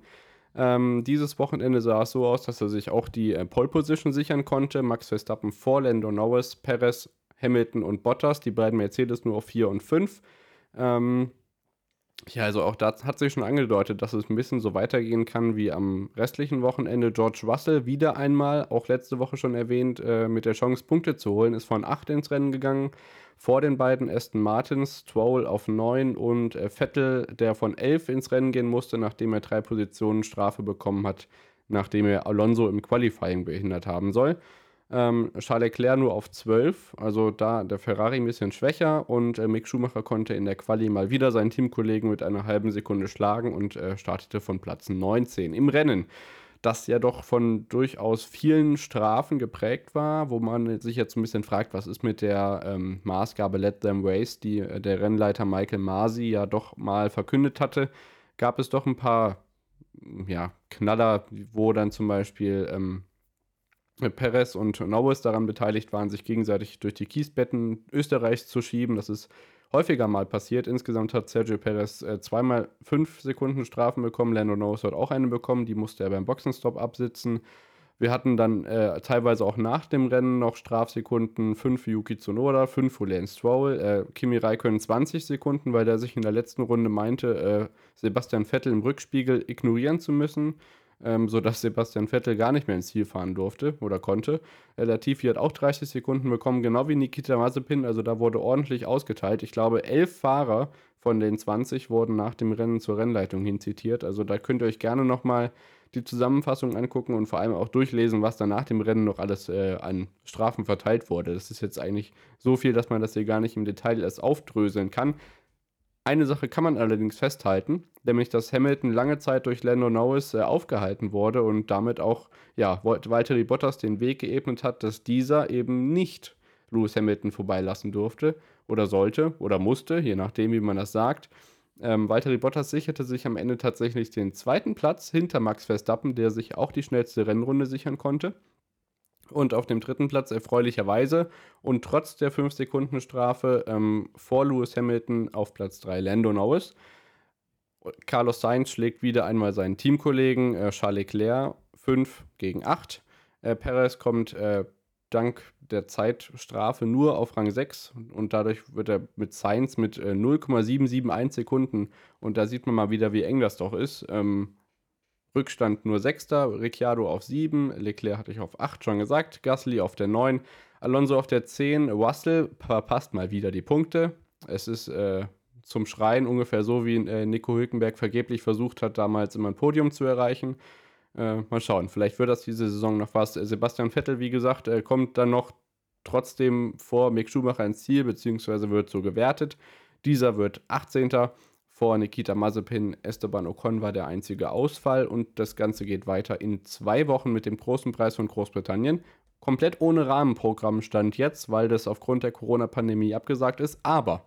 Ähm, dieses Wochenende sah es so aus, dass er sich auch die äh, Pole Position sichern konnte. Max Verstappen vor Lando Norris, Perez, Hamilton und Bottas, die beiden Mercedes nur auf 4 und 5. Ähm, ja, also auch da hat sich schon angedeutet, dass es ein bisschen so weitergehen kann wie am restlichen Wochenende. George Russell wieder einmal, auch letzte Woche schon erwähnt, äh, mit der Chance, Punkte zu holen, ist von 8 ins Rennen gegangen. Vor den beiden Aston Martins, Stroll auf 9 und äh, Vettel, der von 11 ins Rennen gehen musste, nachdem er drei Positionen Strafe bekommen hat, nachdem er Alonso im Qualifying behindert haben soll. Ähm, Charles Leclerc nur auf 12, also da der Ferrari ein bisschen schwächer. Und äh, Mick Schumacher konnte in der Quali mal wieder seinen Teamkollegen mit einer halben Sekunde schlagen und äh, startete von Platz 19 im Rennen, das ja doch von durchaus vielen Strafen geprägt war, wo man sich jetzt ein bisschen fragt, was ist mit der ähm, Maßgabe Let Them Race, die äh, der Rennleiter Michael Masi ja doch mal verkündet hatte, gab es doch ein paar ja, Knaller, wo dann zum Beispiel ähm, Perez und Norris daran beteiligt waren, sich gegenseitig durch die Kiesbetten Österreichs zu schieben. Das ist häufiger mal passiert. Insgesamt hat Sergio Perez äh, zweimal fünf Sekunden Strafen bekommen. Lando Norris hat auch eine bekommen. Die musste er beim Boxenstopp absitzen. Wir hatten dann äh, teilweise auch nach dem Rennen noch Strafsekunden. Fünf für Yuki Tsunoda, fünf für Lance Stroll. Äh, Kimi Räikkönen 20 Sekunden, weil der sich in der letzten Runde meinte, äh, Sebastian Vettel im Rückspiegel ignorieren zu müssen ähm, sodass Sebastian Vettel gar nicht mehr ins Ziel fahren durfte oder konnte. Äh, Latifi hat auch 30 Sekunden bekommen, genau wie Nikita Mazepin, also da wurde ordentlich ausgeteilt. Ich glaube, elf Fahrer von den 20 wurden nach dem Rennen zur Rennleitung hin zitiert. Also da könnt ihr euch gerne nochmal die Zusammenfassung angucken und vor allem auch durchlesen, was da nach dem Rennen noch alles äh, an Strafen verteilt wurde. Das ist jetzt eigentlich so viel, dass man das hier gar nicht im Detail erst aufdröseln kann. Eine Sache kann man allerdings festhalten, nämlich dass Hamilton lange Zeit durch Lando Norris äh, aufgehalten wurde und damit auch ja, Valtteri Bottas den Weg geebnet hat, dass dieser eben nicht Lewis Hamilton vorbeilassen durfte oder sollte oder musste, je nachdem, wie man das sagt. Ähm, Valtteri Bottas sicherte sich am Ende tatsächlich den zweiten Platz hinter Max Verstappen, der sich auch die schnellste Rennrunde sichern konnte. Und auf dem dritten Platz erfreulicherweise und trotz der 5-Sekunden-Strafe ähm, vor Lewis Hamilton auf Platz 3 Lando Norris. Carlos Sainz schlägt wieder einmal seinen Teamkollegen äh, Charles Leclerc 5 gegen 8. Äh, Perez kommt äh, dank der Zeitstrafe nur auf Rang 6 und dadurch wird er mit Sainz mit äh, 0,771 Sekunden und da sieht man mal wieder, wie eng das doch ist, ähm, Rückstand nur Sechster, Ricciardo auf 7, Leclerc hatte ich auf 8 schon gesagt, Gasly auf der 9, Alonso auf der 10, Russell verpasst mal wieder die Punkte. Es ist äh, zum Schreien ungefähr so, wie äh, Nico Hülkenberg vergeblich versucht hat, damals immer ein Podium zu erreichen. Äh, mal schauen, vielleicht wird das diese Saison noch was. Sebastian Vettel, wie gesagt, äh, kommt dann noch trotzdem vor Mick Schumacher ins Ziel, beziehungsweise wird so gewertet. Dieser wird 18. Vor Nikita Mazepin, Esteban Ocon war der einzige Ausfall und das Ganze geht weiter in zwei Wochen mit dem großen Preis von Großbritannien. Komplett ohne Rahmenprogramm stand jetzt, weil das aufgrund der Corona-Pandemie abgesagt ist, aber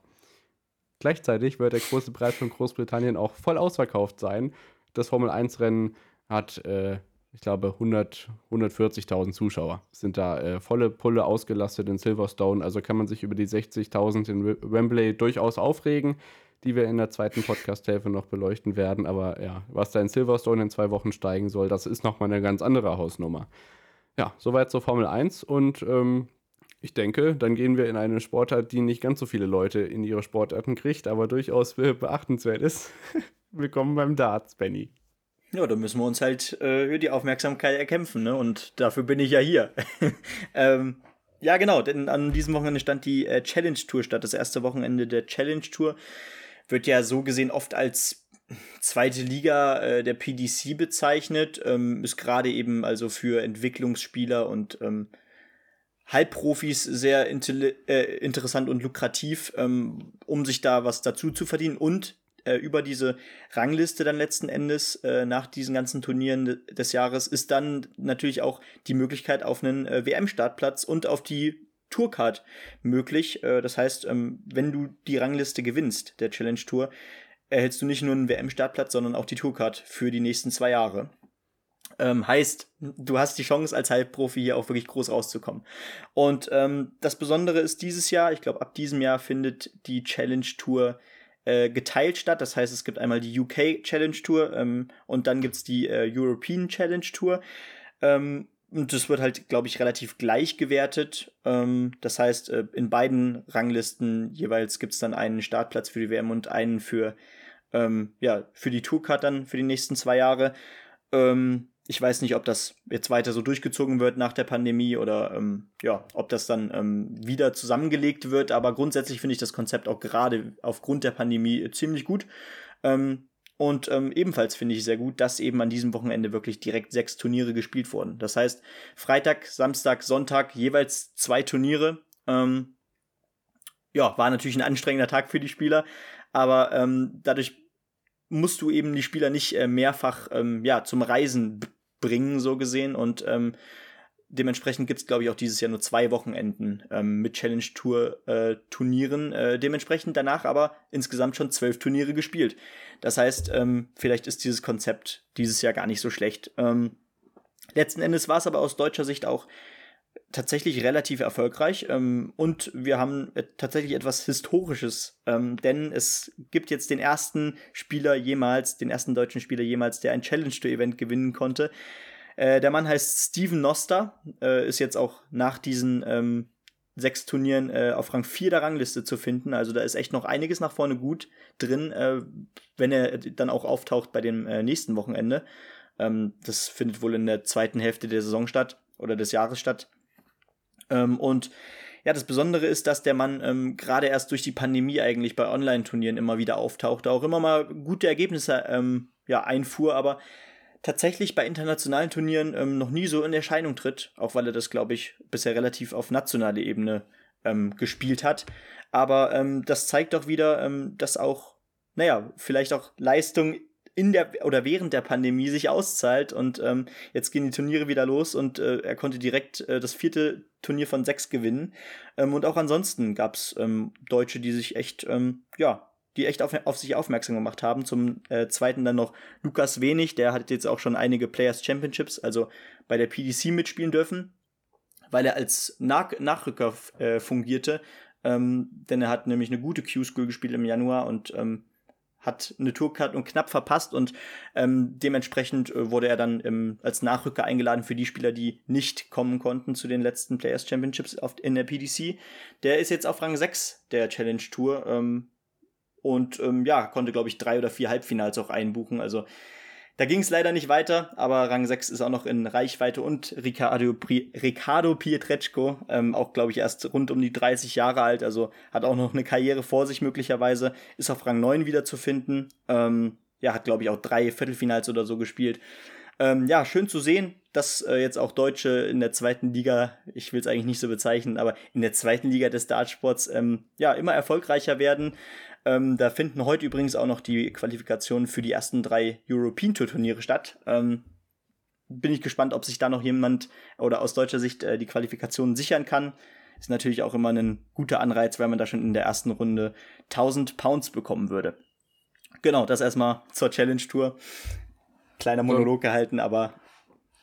gleichzeitig wird der große Preis von Großbritannien auch voll ausverkauft sein. Das Formel-1-Rennen hat, äh, ich glaube, 100, 140.000 Zuschauer. Sind da äh, volle Pulle ausgelastet in Silverstone, also kann man sich über die 60.000 in Wembley durchaus aufregen die wir in der zweiten Podcast-Hälfte noch beleuchten werden. Aber ja, was da in Silverstone in zwei Wochen steigen soll, das ist nochmal eine ganz andere Hausnummer. Ja, soweit zur Formel 1 und ähm, ich denke, dann gehen wir in eine Sportart, die nicht ganz so viele Leute in ihre Sportarten kriegt, aber durchaus beachtenswert ist. (laughs) Willkommen beim Darts, Benny. Ja, da müssen wir uns halt äh, die Aufmerksamkeit erkämpfen, ne? Und dafür bin ich ja hier. (laughs) ähm, ja, genau, denn an diesem Wochenende stand die äh, Challenge Tour statt, das erste Wochenende der Challenge Tour wird ja so gesehen oft als zweite Liga äh, der PDC bezeichnet, ähm, ist gerade eben also für Entwicklungsspieler und ähm, Halbprofis sehr äh, interessant und lukrativ, ähm, um sich da was dazu zu verdienen. Und äh, über diese Rangliste dann letzten Endes äh, nach diesen ganzen Turnieren des Jahres ist dann natürlich auch die Möglichkeit auf einen äh, WM-Startplatz und auf die Tourcard möglich. Äh, das heißt, ähm, wenn du die Rangliste gewinnst, der Challenge Tour, erhältst du nicht nur einen WM-Startplatz, sondern auch die Tourcard für die nächsten zwei Jahre. Ähm, heißt, du hast die Chance als Halbprofi hier auch wirklich groß rauszukommen. Und ähm, das Besondere ist dieses Jahr, ich glaube, ab diesem Jahr findet die Challenge Tour äh, geteilt statt. Das heißt, es gibt einmal die UK Challenge Tour ähm, und dann gibt es die äh, European Challenge Tour. Und das wird halt, glaube ich, relativ gleich gewertet. Ähm, das heißt, äh, in beiden Ranglisten jeweils gibt es dann einen Startplatz für die WM und einen für, ähm, ja, für die Tourcard dann für die nächsten zwei Jahre. Ähm, ich weiß nicht, ob das jetzt weiter so durchgezogen wird nach der Pandemie oder ähm, ja, ob das dann ähm, wieder zusammengelegt wird. Aber grundsätzlich finde ich das Konzept auch gerade aufgrund der Pandemie ziemlich gut. Ähm, und ähm, ebenfalls finde ich sehr gut, dass eben an diesem Wochenende wirklich direkt sechs Turniere gespielt wurden. Das heißt, Freitag, Samstag, Sonntag jeweils zwei Turniere. Ähm, ja, war natürlich ein anstrengender Tag für die Spieler, aber ähm, dadurch musst du eben die Spieler nicht äh, mehrfach ähm, ja, zum Reisen bringen, so gesehen. Und ähm, dementsprechend gibt es, glaube ich, auch dieses Jahr nur zwei Wochenenden ähm, mit Challenge Tour äh, Turnieren. Äh, dementsprechend danach aber insgesamt schon zwölf Turniere gespielt. Das heißt, ähm, vielleicht ist dieses Konzept dieses Jahr gar nicht so schlecht. Ähm, letzten Endes war es aber aus deutscher Sicht auch tatsächlich relativ erfolgreich ähm, und wir haben tatsächlich etwas Historisches, ähm, denn es gibt jetzt den ersten Spieler jemals, den ersten deutschen Spieler jemals, der ein Challenge Tour Event gewinnen konnte. Äh, der Mann heißt Steven Noster, äh, ist jetzt auch nach diesen ähm, sechs Turnieren äh, auf Rang 4 der Rangliste zu finden. Also da ist echt noch einiges nach vorne gut drin, äh, wenn er dann auch auftaucht bei dem äh, nächsten Wochenende. Ähm, das findet wohl in der zweiten Hälfte der Saison statt oder des Jahres statt. Ähm, und ja, das Besondere ist, dass der Mann ähm, gerade erst durch die Pandemie eigentlich bei Online-Turnieren immer wieder auftauchte, auch immer mal gute Ergebnisse ähm, ja, einfuhr, aber tatsächlich bei internationalen Turnieren ähm, noch nie so in Erscheinung tritt, auch weil er das, glaube ich, bisher relativ auf nationale Ebene ähm, gespielt hat. Aber ähm, das zeigt doch wieder, ähm, dass auch, naja, vielleicht auch Leistung in der oder während der Pandemie sich auszahlt und ähm, jetzt gehen die Turniere wieder los und äh, er konnte direkt äh, das vierte Turnier von sechs gewinnen. Ähm, und auch ansonsten gab es ähm, Deutsche, die sich echt, ähm, ja, die echt auf, auf sich aufmerksam gemacht haben. Zum äh, zweiten dann noch Lukas Wenig, der hat jetzt auch schon einige Players Championships, also bei der PDC mitspielen dürfen, weil er als Nach Nachrücker äh, fungierte. Ähm, denn er hat nämlich eine gute Q-School gespielt im Januar und ähm, hat eine Tourcard und knapp verpasst und ähm, dementsprechend äh, wurde er dann ähm, als Nachrücker eingeladen für die Spieler, die nicht kommen konnten zu den letzten Players Championships auf, in der PDC. Der ist jetzt auf Rang 6 der Challenge Tour ähm, und ähm, ja, konnte, glaube ich, drei oder vier Halbfinals auch einbuchen. Also da ging es leider nicht weiter, aber Rang 6 ist auch noch in Reichweite und Riccardo, Riccardo Pietreczko, ähm, auch glaube ich erst rund um die 30 Jahre alt, also hat auch noch eine Karriere vor sich möglicherweise, ist auf Rang 9 wieder zu finden. Ähm, ja, hat glaube ich auch drei Viertelfinals oder so gespielt. Ähm, ja, schön zu sehen, dass äh, jetzt auch Deutsche in der zweiten Liga, ich will es eigentlich nicht so bezeichnen, aber in der zweiten Liga des Dartsports ähm, ja immer erfolgreicher werden. Ähm, da finden heute übrigens auch noch die Qualifikationen für die ersten drei European Tour Turniere statt. Ähm, bin ich gespannt, ob sich da noch jemand oder aus deutscher Sicht äh, die Qualifikationen sichern kann. Ist natürlich auch immer ein guter Anreiz, weil man da schon in der ersten Runde 1000 Pounds bekommen würde. Genau, das erstmal zur Challenge Tour. Kleiner Monolog so, gehalten, aber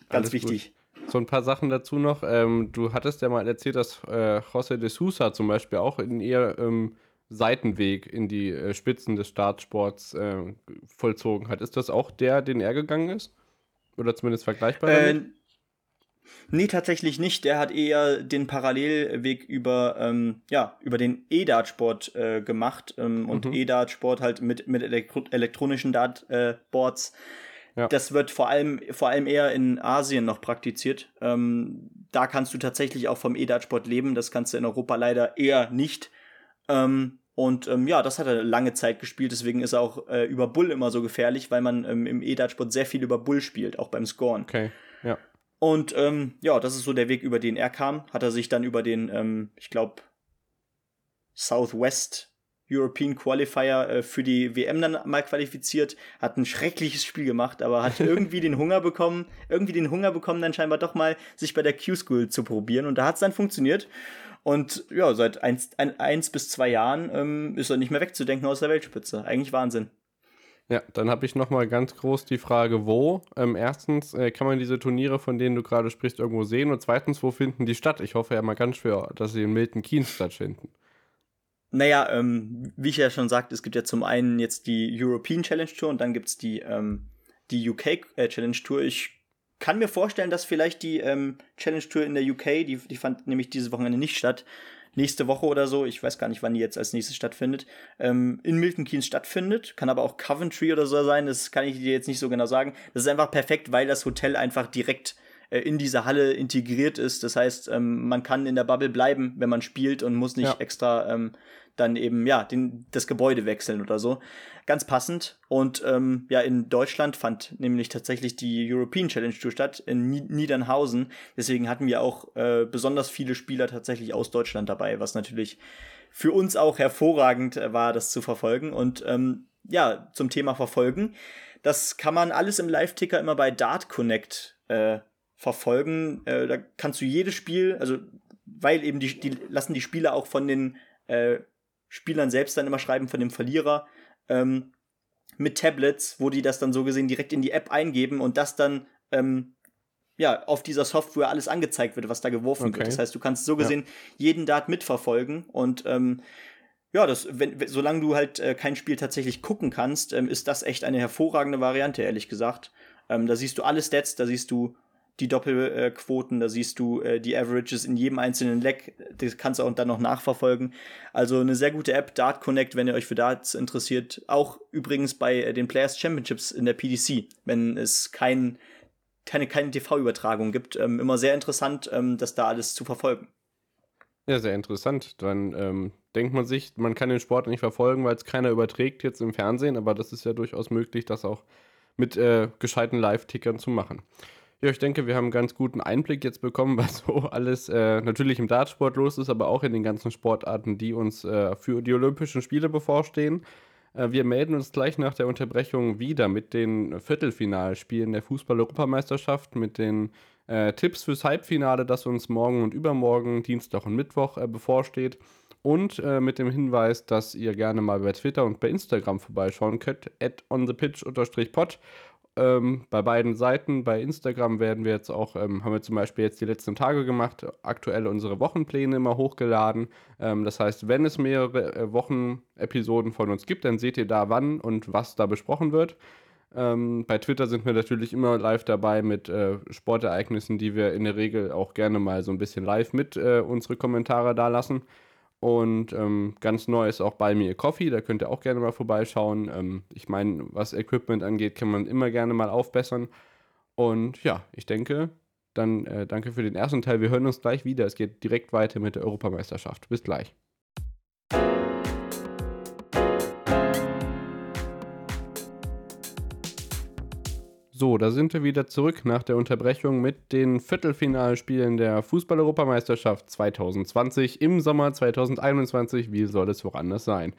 ganz wichtig. Gut. So ein paar Sachen dazu noch. Ähm, du hattest ja mal erzählt, dass äh, José de Sousa zum Beispiel auch in eher ähm, Seitenweg in die äh, Spitzen des Startsports äh, vollzogen hat. Ist das auch der, den er gegangen ist? Oder zumindest vergleichbar äh? Nee, tatsächlich nicht. Der hat eher den Parallelweg über, ähm, ja, über den E-Dart-Sport äh, gemacht ähm, und mhm. E-Dart-Sport halt mit, mit elektro elektronischen Dartboards. Ja. Das wird vor allem, vor allem eher in Asien noch praktiziert. Ähm, da kannst du tatsächlich auch vom E-Dart-Sport leben. Das kannst du in Europa leider eher nicht. Ähm, und ähm, ja, das hat er lange Zeit gespielt, deswegen ist er auch äh, über Bull immer so gefährlich, weil man ähm, im E-Dart-Sport sehr viel über Bull spielt, auch beim Scoren. Okay, ja. Und ähm, ja, das ist so der Weg, über den er kam. Hat er sich dann über den, ähm, ich glaube, Southwest European Qualifier äh, für die WM dann mal qualifiziert, hat ein schreckliches Spiel gemacht, aber hat (laughs) irgendwie den Hunger bekommen, irgendwie den Hunger bekommen, dann scheinbar doch mal sich bei der Q-School zu probieren und da hat es dann funktioniert. Und ja, seit eins, ein, eins bis zwei Jahren ähm, ist er nicht mehr wegzudenken aus der Weltspitze. Eigentlich Wahnsinn. Ja, dann habe ich nochmal ganz groß die Frage, wo? Ähm, erstens, äh, kann man diese Turniere, von denen du gerade sprichst, irgendwo sehen? Und zweitens, wo finden die statt? Ich hoffe ja mal ganz schwer, dass sie in Milton Keynes stattfinden. Naja, ähm, wie ich ja schon sagte, es gibt ja zum einen jetzt die European Challenge Tour und dann gibt es die, ähm, die UK äh, Challenge Tour. Ich kann mir vorstellen, dass vielleicht die ähm, Challenge Tour in der UK, die, die fand nämlich dieses Wochenende nicht statt, nächste Woche oder so, ich weiß gar nicht, wann die jetzt als nächstes stattfindet, ähm, in Milton Keynes stattfindet. Kann aber auch Coventry oder so sein, das kann ich dir jetzt nicht so genau sagen. Das ist einfach perfekt, weil das Hotel einfach direkt äh, in diese Halle integriert ist. Das heißt, ähm, man kann in der Bubble bleiben, wenn man spielt und muss nicht ja. extra ähm, dann eben ja den, das Gebäude wechseln oder so. Ganz passend. Und ähm, ja, in Deutschland fand nämlich tatsächlich die European Challenge Tour statt in Niedernhausen. Deswegen hatten wir auch äh, besonders viele Spieler tatsächlich aus Deutschland dabei, was natürlich für uns auch hervorragend war, das zu verfolgen. Und ähm, ja, zum Thema Verfolgen. Das kann man alles im Live-Ticker immer bei Dart Connect äh, verfolgen. Äh, da kannst du jedes Spiel, also weil eben die, die lassen die Spieler auch von den äh, Spielern selbst dann immer schreiben von dem Verlierer ähm, mit Tablets, wo die das dann so gesehen direkt in die App eingeben und das dann ähm, ja auf dieser Software alles angezeigt wird, was da geworfen okay. wird. Das heißt, du kannst so gesehen ja. jeden Dart mitverfolgen und ähm, ja, das, wenn, solange du halt äh, kein Spiel tatsächlich gucken kannst, ähm, ist das echt eine hervorragende Variante, ehrlich gesagt. Ähm, da siehst du alle Stats, da siehst du die Doppelquoten, da siehst du äh, die Averages in jedem einzelnen Leck, das kannst du auch dann noch nachverfolgen. Also eine sehr gute App, Dart Connect, wenn ihr euch für Darts interessiert. Auch übrigens bei äh, den Players Championships in der PDC, wenn es kein, keine, keine TV-Übertragung gibt. Ähm, immer sehr interessant, ähm, das da alles zu verfolgen. Ja, sehr interessant. Dann ähm, denkt man sich, man kann den Sport nicht verfolgen, weil es keiner überträgt jetzt im Fernsehen, aber das ist ja durchaus möglich, das auch mit äh, gescheiten Live-Tickern zu machen. Ja, ich denke, wir haben einen ganz guten Einblick jetzt bekommen, (laughs) was so alles äh, natürlich im Dartsport los ist, aber auch in den ganzen Sportarten, die uns äh, für die Olympischen Spiele bevorstehen. Äh, wir melden uns gleich nach der Unterbrechung wieder mit den Viertelfinalspielen der Fußball-Europameisterschaft, mit den äh, Tipps fürs Halbfinale, das uns morgen und übermorgen, Dienstag und Mittwoch äh, bevorsteht. Und äh, mit dem Hinweis, dass ihr gerne mal bei Twitter und bei Instagram vorbeischauen könnt, at onthepitch-pod ähm, bei beiden Seiten. Bei Instagram werden wir jetzt auch, ähm, haben wir zum Beispiel jetzt die letzten Tage gemacht, aktuell unsere Wochenpläne immer hochgeladen. Ähm, das heißt, wenn es mehrere äh, Wochenepisoden von uns gibt, dann seht ihr da, wann und was da besprochen wird. Ähm, bei Twitter sind wir natürlich immer live dabei mit äh, Sportereignissen, die wir in der Regel auch gerne mal so ein bisschen live mit äh, unsere Kommentare da lassen. Und ähm, ganz neu ist auch bei mir Coffee, da könnt ihr auch gerne mal vorbeischauen. Ähm, ich meine, was Equipment angeht, kann man immer gerne mal aufbessern. Und ja, ich denke, dann äh, danke für den ersten Teil. Wir hören uns gleich wieder. Es geht direkt weiter mit der Europameisterschaft. Bis gleich. So, da sind wir wieder zurück nach der Unterbrechung mit den Viertelfinalspielen der Fußball-Europameisterschaft 2020 im Sommer 2021. Wie soll es woanders sein?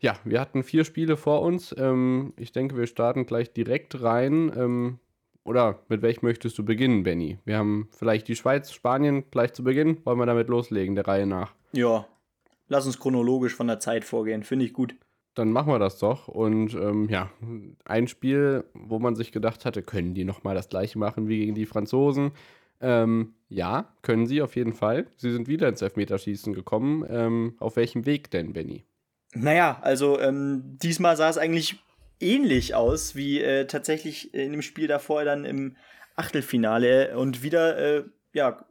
Ja, wir hatten vier Spiele vor uns. Ähm, ich denke, wir starten gleich direkt rein. Ähm, oder mit welchem möchtest du beginnen, Benny? Wir haben vielleicht die Schweiz, Spanien gleich zu Beginn. Wollen wir damit loslegen, der Reihe nach? Ja, lass uns chronologisch von der Zeit vorgehen. Finde ich gut dann machen wir das doch. Und ähm, ja, ein Spiel, wo man sich gedacht hatte, können die nochmal das gleiche machen wie gegen die Franzosen? Ähm, ja, können sie auf jeden Fall. Sie sind wieder ins Elfmeterschießen gekommen. Ähm, auf welchem Weg denn, Benny? Naja, also ähm, diesmal sah es eigentlich ähnlich aus wie äh, tatsächlich in dem Spiel davor dann im Achtelfinale. Und wieder, äh, ja,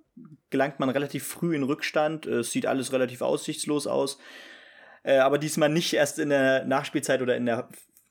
gelangt man relativ früh in Rückstand. Es sieht alles relativ aussichtslos aus. Äh, aber diesmal nicht erst in der Nachspielzeit oder in der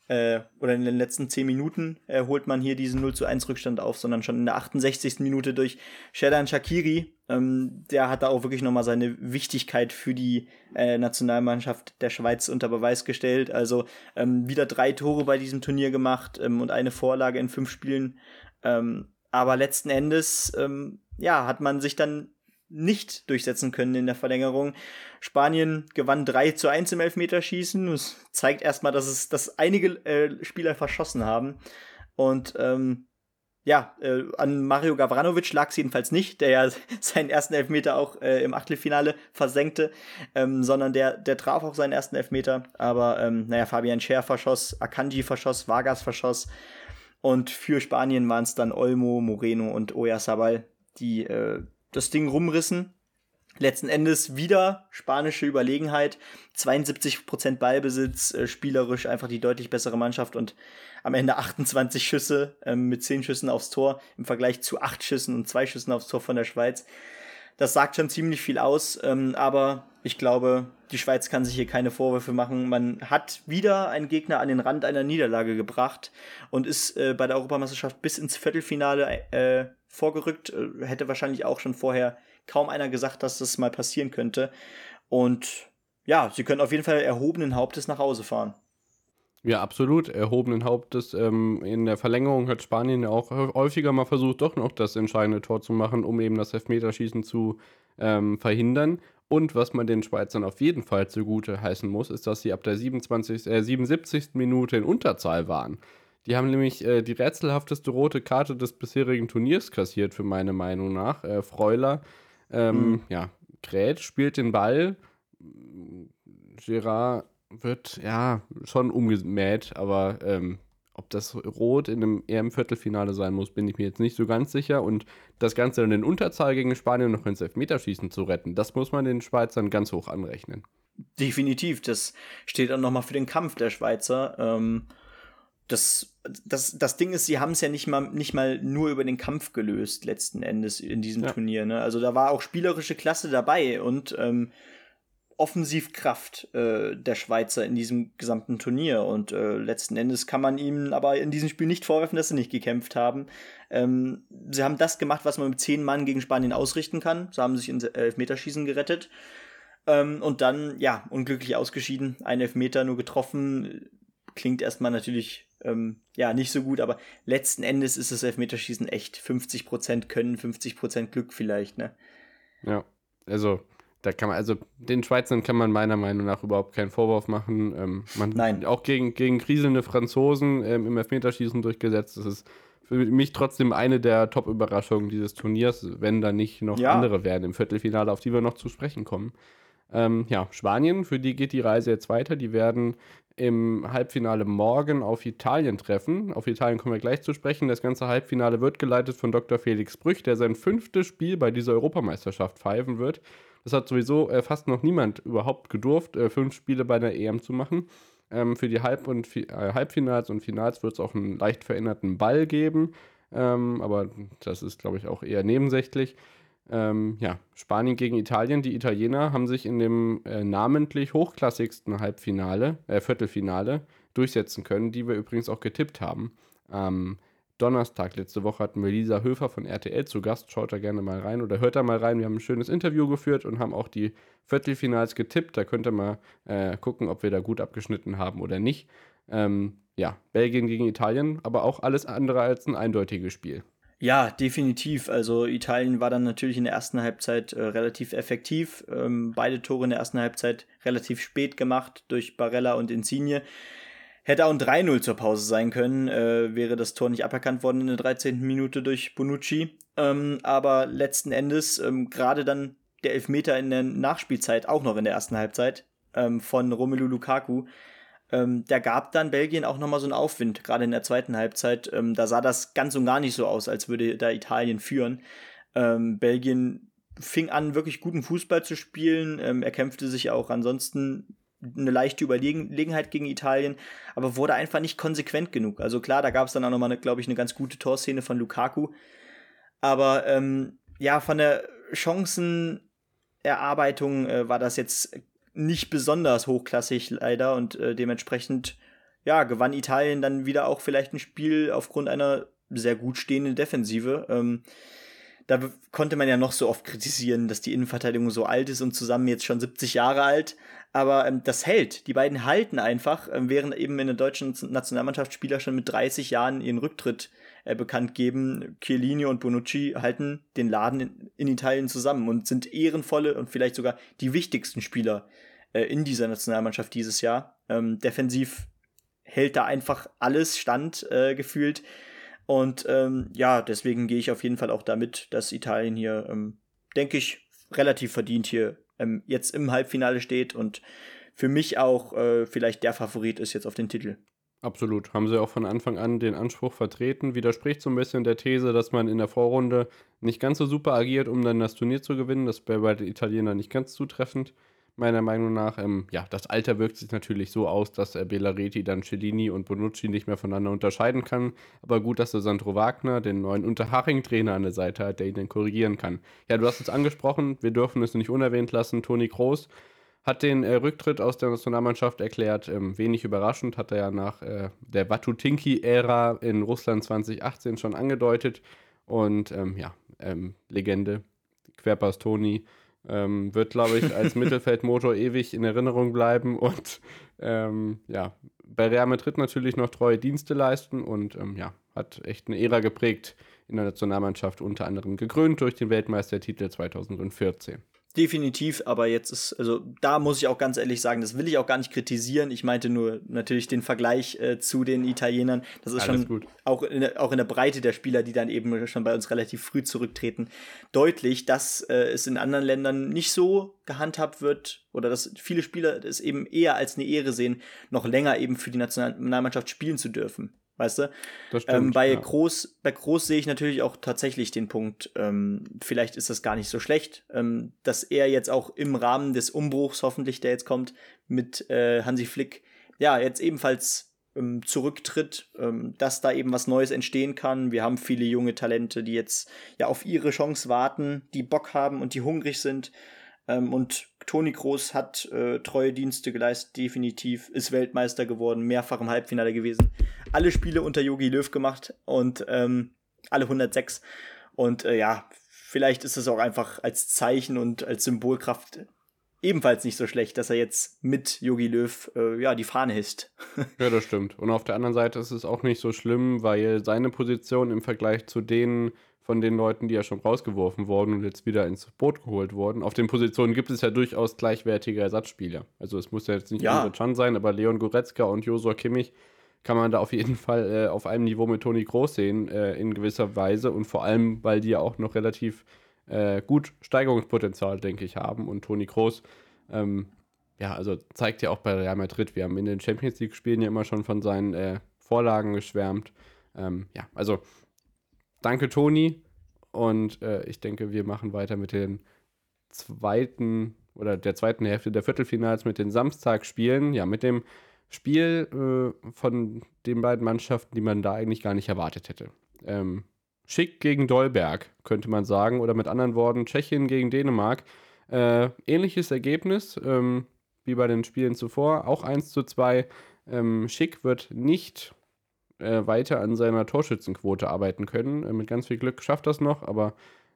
äh, oder in den letzten 10 Minuten äh, holt man hier diesen 0 zu 1 Rückstand auf, sondern schon in der 68. Minute durch Shedan Shakiri. Ähm, der hat da auch wirklich nochmal seine Wichtigkeit für die äh, Nationalmannschaft der Schweiz unter Beweis gestellt. Also ähm, wieder drei Tore bei diesem Turnier gemacht ähm, und eine Vorlage in fünf Spielen. Ähm, aber letzten Endes, ähm, ja, hat man sich dann nicht durchsetzen können in der Verlängerung. Spanien gewann 3 zu 1 im Elfmeterschießen. Das zeigt erstmal, dass es, dass einige äh, Spieler verschossen haben. Und ähm, ja, äh, an Mario Gavranovic lag es jedenfalls nicht, der ja (laughs) seinen ersten Elfmeter auch äh, im Achtelfinale versenkte, ähm, sondern der, der traf auch seinen ersten Elfmeter. Aber ähm, naja, Fabian Scher verschoss, Akanji verschoss, Vargas verschoss. Und für Spanien waren es dann Olmo, Moreno und Oyarzabal, die äh, das Ding rumrissen. Letzten Endes wieder spanische Überlegenheit, 72% Ballbesitz, äh, spielerisch einfach die deutlich bessere Mannschaft und am Ende 28 Schüsse ähm, mit 10 Schüssen aufs Tor im Vergleich zu 8 Schüssen und 2 Schüssen aufs Tor von der Schweiz. Das sagt schon ziemlich viel aus, ähm, aber ich glaube, die Schweiz kann sich hier keine Vorwürfe machen. Man hat wieder einen Gegner an den Rand einer Niederlage gebracht und ist äh, bei der Europameisterschaft bis ins Viertelfinale äh, vorgerückt. Äh, hätte wahrscheinlich auch schon vorher kaum einer gesagt, dass das mal passieren könnte. Und ja, sie können auf jeden Fall erhobenen Hauptes nach Hause fahren. Ja, absolut. Erhobenen Hauptes. Ähm, in der Verlängerung hat Spanien ja auch häufiger mal versucht, doch noch das entscheidende Tor zu machen, um eben das Elfmeterschießen zu ähm, verhindern. Und was man den Schweizern auf jeden Fall zugute heißen muss, ist, dass sie ab der 27, äh, 77. Minute in Unterzahl waren. Die haben nämlich äh, die rätselhafteste rote Karte des bisherigen Turniers kassiert, für meine Meinung nach. Äh, Freuler, ähm, mhm. ja, Gräth spielt den Ball. Gerard wird ja schon umgemäht, aber ähm, ob das rot in einem EM-Viertelfinale sein muss, bin ich mir jetzt nicht so ganz sicher. Und das Ganze dann in Unterzahl gegen Spanien noch ins Elfmeterschießen zu retten, das muss man den Schweizern ganz hoch anrechnen. Definitiv, das steht dann nochmal für den Kampf der Schweizer. Ähm, das, das, das Ding ist, sie haben es ja nicht mal, nicht mal nur über den Kampf gelöst, letzten Endes in diesem ja. Turnier. Ne? Also da war auch spielerische Klasse dabei und ähm, Offensivkraft äh, der Schweizer in diesem gesamten Turnier. Und äh, letzten Endes kann man ihnen aber in diesem Spiel nicht vorwerfen, dass sie nicht gekämpft haben. Ähm, sie haben das gemacht, was man mit zehn Mann gegen Spanien ausrichten kann. Sie haben sich ins Elfmeterschießen gerettet. Ähm, und dann, ja, unglücklich ausgeschieden. Ein Elfmeter nur getroffen. Klingt erstmal natürlich, ähm, ja, nicht so gut, aber letzten Endes ist das Elfmeterschießen echt 50% Können, 50% Glück vielleicht, ne? Ja, also da kann man, also den Schweizern kann man meiner Meinung nach überhaupt keinen Vorwurf machen. Ähm, man, Nein. Auch gegen, gegen kriselnde Franzosen ähm, im Elfmeterschießen durchgesetzt. Das ist für mich trotzdem eine der Top-Überraschungen dieses Turniers, wenn da nicht noch ja. andere werden im Viertelfinale, auf die wir noch zu sprechen kommen. Ähm, ja, Spanien, für die geht die Reise jetzt weiter. Die werden im Halbfinale morgen auf Italien treffen. Auf Italien kommen wir gleich zu sprechen. Das ganze Halbfinale wird geleitet von Dr. Felix Brüch, der sein fünftes Spiel bei dieser Europameisterschaft pfeifen wird. Das hat sowieso äh, fast noch niemand überhaupt gedurft, äh, fünf Spiele bei der EM zu machen. Ähm, für die Halb- und äh, Halbfinals und Finals wird es auch einen leicht veränderten Ball geben. Ähm, aber das ist, glaube ich, auch eher nebensächlich. Ähm, ja, Spanien gegen Italien. Die Italiener haben sich in dem äh, namentlich hochklassigsten Halbfinale, äh, Viertelfinale durchsetzen können, die wir übrigens auch getippt haben. Ähm, Donnerstag. Letzte Woche hatten wir Lisa Höfer von RTL zu Gast. Schaut da gerne mal rein oder hört da mal rein. Wir haben ein schönes Interview geführt und haben auch die Viertelfinals getippt. Da könnt ihr mal äh, gucken, ob wir da gut abgeschnitten haben oder nicht. Ähm, ja, Belgien gegen Italien, aber auch alles andere als ein eindeutiges Spiel. Ja, definitiv. Also Italien war dann natürlich in der ersten Halbzeit äh, relativ effektiv. Ähm, beide Tore in der ersten Halbzeit relativ spät gemacht durch Barella und Insigne. Hätte auch ein 3-0 zur Pause sein können, äh, wäre das Tor nicht aberkannt worden in der 13. Minute durch Bonucci. Ähm, aber letzten Endes, ähm, gerade dann der Elfmeter in der Nachspielzeit, auch noch in der ersten Halbzeit, ähm, von Romelu Lukaku, ähm, der gab dann Belgien auch nochmal so einen Aufwind, gerade in der zweiten Halbzeit. Ähm, da sah das ganz und gar nicht so aus, als würde da Italien führen. Ähm, Belgien fing an, wirklich guten Fußball zu spielen. er kämpfte sich auch ansonsten eine leichte Überlegenheit gegen Italien, aber wurde einfach nicht konsequent genug. Also klar, da gab es dann auch nochmal, glaube ich, eine ganz gute Torszene von Lukaku. Aber ähm, ja, von der Chancenerarbeitung äh, war das jetzt nicht besonders hochklassig leider und äh, dementsprechend ja, gewann Italien dann wieder auch vielleicht ein Spiel aufgrund einer sehr gut stehenden Defensive. Ähm, da konnte man ja noch so oft kritisieren, dass die Innenverteidigung so alt ist und zusammen jetzt schon 70 Jahre alt. Aber ähm, das hält. Die beiden halten einfach, ähm, während eben in der deutschen Nationalmannschaft Spieler schon mit 30 Jahren ihren Rücktritt äh, bekannt geben, Chiellini und Bonucci halten den Laden in, in, Italien zusammen und sind ehrenvolle und vielleicht sogar die wichtigsten Spieler äh, in dieser Nationalmannschaft dieses Jahr. Ähm, defensiv hält da einfach alles stand äh, gefühlt. Und ähm, ja, deswegen gehe ich auf jeden Fall auch damit, dass Italien hier, ähm, denke ich, relativ verdient hier ähm, jetzt im Halbfinale steht und für mich auch äh, vielleicht der Favorit ist jetzt auf den Titel. Absolut. Haben sie auch von Anfang an den Anspruch vertreten. Widerspricht so ein bisschen der These, dass man in der Vorrunde nicht ganz so super agiert, um dann das Turnier zu gewinnen. Das wäre bei den Italienern nicht ganz zutreffend, meiner Meinung nach. Ähm, ja, das Alter wirkt sich natürlich so aus, dass äh, Bellaretti dann Cellini und Bonucci nicht mehr voneinander unterscheiden kann. Aber gut, dass der Sandro Wagner den neuen Unterhaching-Trainer an der Seite hat, der ihn dann korrigieren kann. Ja, du hast es angesprochen, wir dürfen es nicht unerwähnt lassen. Toni Kroos hat den äh, Rücktritt aus der Nationalmannschaft erklärt. Ähm, wenig überraschend, hat er ja nach äh, der Watutinki-Ära in Russland 2018 schon angedeutet. Und ähm, ja, ähm, Legende, Querpass Toni, ähm, wird, glaube ich, als (laughs) Mittelfeldmotor ewig in Erinnerung bleiben und ähm, ja, bei Real Madrid natürlich noch treue Dienste leisten und ähm, ja, hat echt eine Ära geprägt in der Nationalmannschaft, unter anderem gekrönt durch den Weltmeistertitel 2014. Definitiv, aber jetzt ist, also da muss ich auch ganz ehrlich sagen, das will ich auch gar nicht kritisieren. Ich meinte nur natürlich den Vergleich äh, zu den Italienern. Das ist Alles schon gut. Auch, in der, auch in der Breite der Spieler, die dann eben schon bei uns relativ früh zurücktreten, deutlich, dass äh, es in anderen Ländern nicht so gehandhabt wird oder dass viele Spieler es eben eher als eine Ehre sehen, noch länger eben für die Nationalmannschaft spielen zu dürfen. Weißt du? Das stimmt, ähm, bei, ja. Groß, bei Groß sehe ich natürlich auch tatsächlich den Punkt, ähm, vielleicht ist das gar nicht so schlecht, ähm, dass er jetzt auch im Rahmen des Umbruchs, hoffentlich, der jetzt kommt, mit äh, Hansi Flick, ja, jetzt ebenfalls ähm, zurücktritt, ähm, dass da eben was Neues entstehen kann. Wir haben viele junge Talente, die jetzt ja auf ihre Chance warten, die Bock haben und die hungrig sind. Ähm, und Toni Groß hat äh, treue Dienste geleistet, definitiv, ist Weltmeister geworden, mehrfach im Halbfinale gewesen. Alle Spiele unter Yogi Löw gemacht und ähm, alle 106. Und äh, ja, vielleicht ist es auch einfach als Zeichen und als Symbolkraft ebenfalls nicht so schlecht, dass er jetzt mit Yogi Löw äh, ja die Fahne hisst. (laughs) ja, das stimmt. Und auf der anderen Seite ist es auch nicht so schlimm, weil seine Position im Vergleich zu denen von den Leuten, die ja schon rausgeworfen wurden und jetzt wieder ins Boot geholt wurden. Auf den Positionen gibt es ja durchaus gleichwertige Ersatzspieler. Also es muss ja jetzt nicht ja. Chan sein, aber Leon Goretzka und Josua Kimmich kann man da auf jeden Fall äh, auf einem Niveau mit Toni Groß sehen, äh, in gewisser Weise. Und vor allem, weil die ja auch noch relativ äh, gut Steigerungspotenzial, denke ich, haben. Und Toni Groß, ähm, ja, also zeigt ja auch bei Real Madrid, wir haben in den Champions League-Spielen ja immer schon von seinen äh, Vorlagen geschwärmt. Ähm, ja, also danke, Toni. Und äh, ich denke, wir machen weiter mit den zweiten oder der zweiten Hälfte der Viertelfinals mit den Samstagsspielen. Ja, mit dem Spiel äh, von den beiden Mannschaften, die man da eigentlich gar nicht erwartet hätte. Ähm, Schick gegen Dolberg, könnte man sagen. Oder mit anderen Worten, Tschechien gegen Dänemark. Äh, ähnliches Ergebnis ähm, wie bei den Spielen zuvor. Auch 1 zu 2. Ähm, Schick wird nicht äh, weiter an seiner Torschützenquote arbeiten können. Äh, mit ganz viel Glück schafft das noch, aber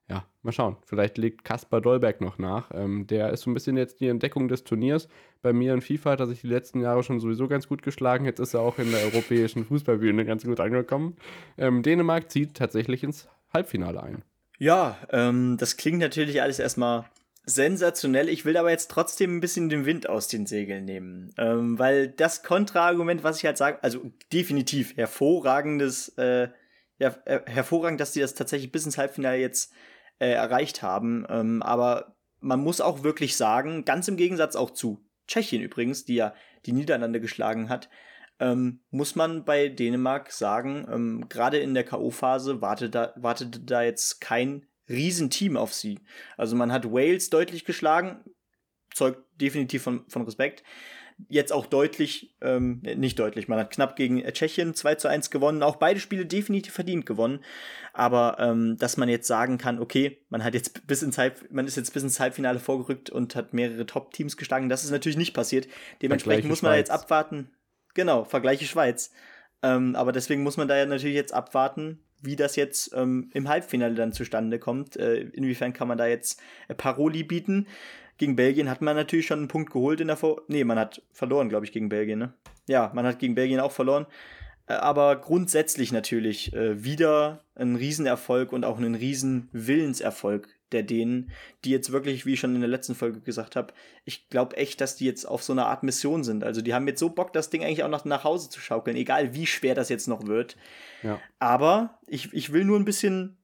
ja, mal schauen. Vielleicht legt Kaspar Dolberg noch nach. Ähm, der ist so ein bisschen jetzt die Entdeckung des Turniers. Bei mir in FIFA hat er sich die letzten Jahre schon sowieso ganz gut geschlagen. Jetzt ist er auch in der europäischen Fußballbühne ganz gut angekommen. Ähm, Dänemark zieht tatsächlich ins Halbfinale ein. Ja, ähm, das klingt natürlich alles erstmal sensationell. Ich will aber jetzt trotzdem ein bisschen den Wind aus den Segeln nehmen. Ähm, weil das Kontraargument, was ich halt sage, also definitiv hervorragendes, äh, ja, äh, hervorragend, dass die das tatsächlich bis ins Halbfinale jetzt äh, erreicht haben. Ähm, aber man muss auch wirklich sagen, ganz im Gegensatz auch zu Tschechien übrigens, die ja die Niederlande geschlagen hat, ähm, muss man bei Dänemark sagen, ähm, gerade in der K.O.-Phase wartete da, wartete da jetzt kein Riesenteam auf sie. Also man hat Wales deutlich geschlagen, zeugt definitiv von, von Respekt. Jetzt auch deutlich, ähm, nicht deutlich, man hat knapp gegen Tschechien 2 zu 1 gewonnen, auch beide Spiele definitiv verdient gewonnen. Aber ähm, dass man jetzt sagen kann, okay, man hat jetzt bis ins Halb, man ist jetzt bis ins Halbfinale vorgerückt und hat mehrere Top-Teams geschlagen, das ist natürlich nicht passiert. Dementsprechend muss man da jetzt abwarten. Genau, Vergleiche Schweiz. Ähm, aber deswegen muss man da ja natürlich jetzt abwarten, wie das jetzt ähm, im Halbfinale dann zustande kommt. Äh, inwiefern kann man da jetzt äh, Paroli bieten? Gegen Belgien hat man natürlich schon einen Punkt geholt in der Vor. Nee, man hat verloren, glaube ich, gegen Belgien, ne? Ja, man hat gegen Belgien auch verloren. Äh, aber grundsätzlich natürlich äh, wieder ein Riesenerfolg und auch ein riesen Willenserfolg der Dänen, die jetzt wirklich, wie ich schon in der letzten Folge gesagt habe, ich glaube echt, dass die jetzt auf so einer Art Mission sind. Also die haben jetzt so Bock, das Ding eigentlich auch noch nach Hause zu schaukeln, egal wie schwer das jetzt noch wird. Ja. Aber ich, ich will nur ein bisschen,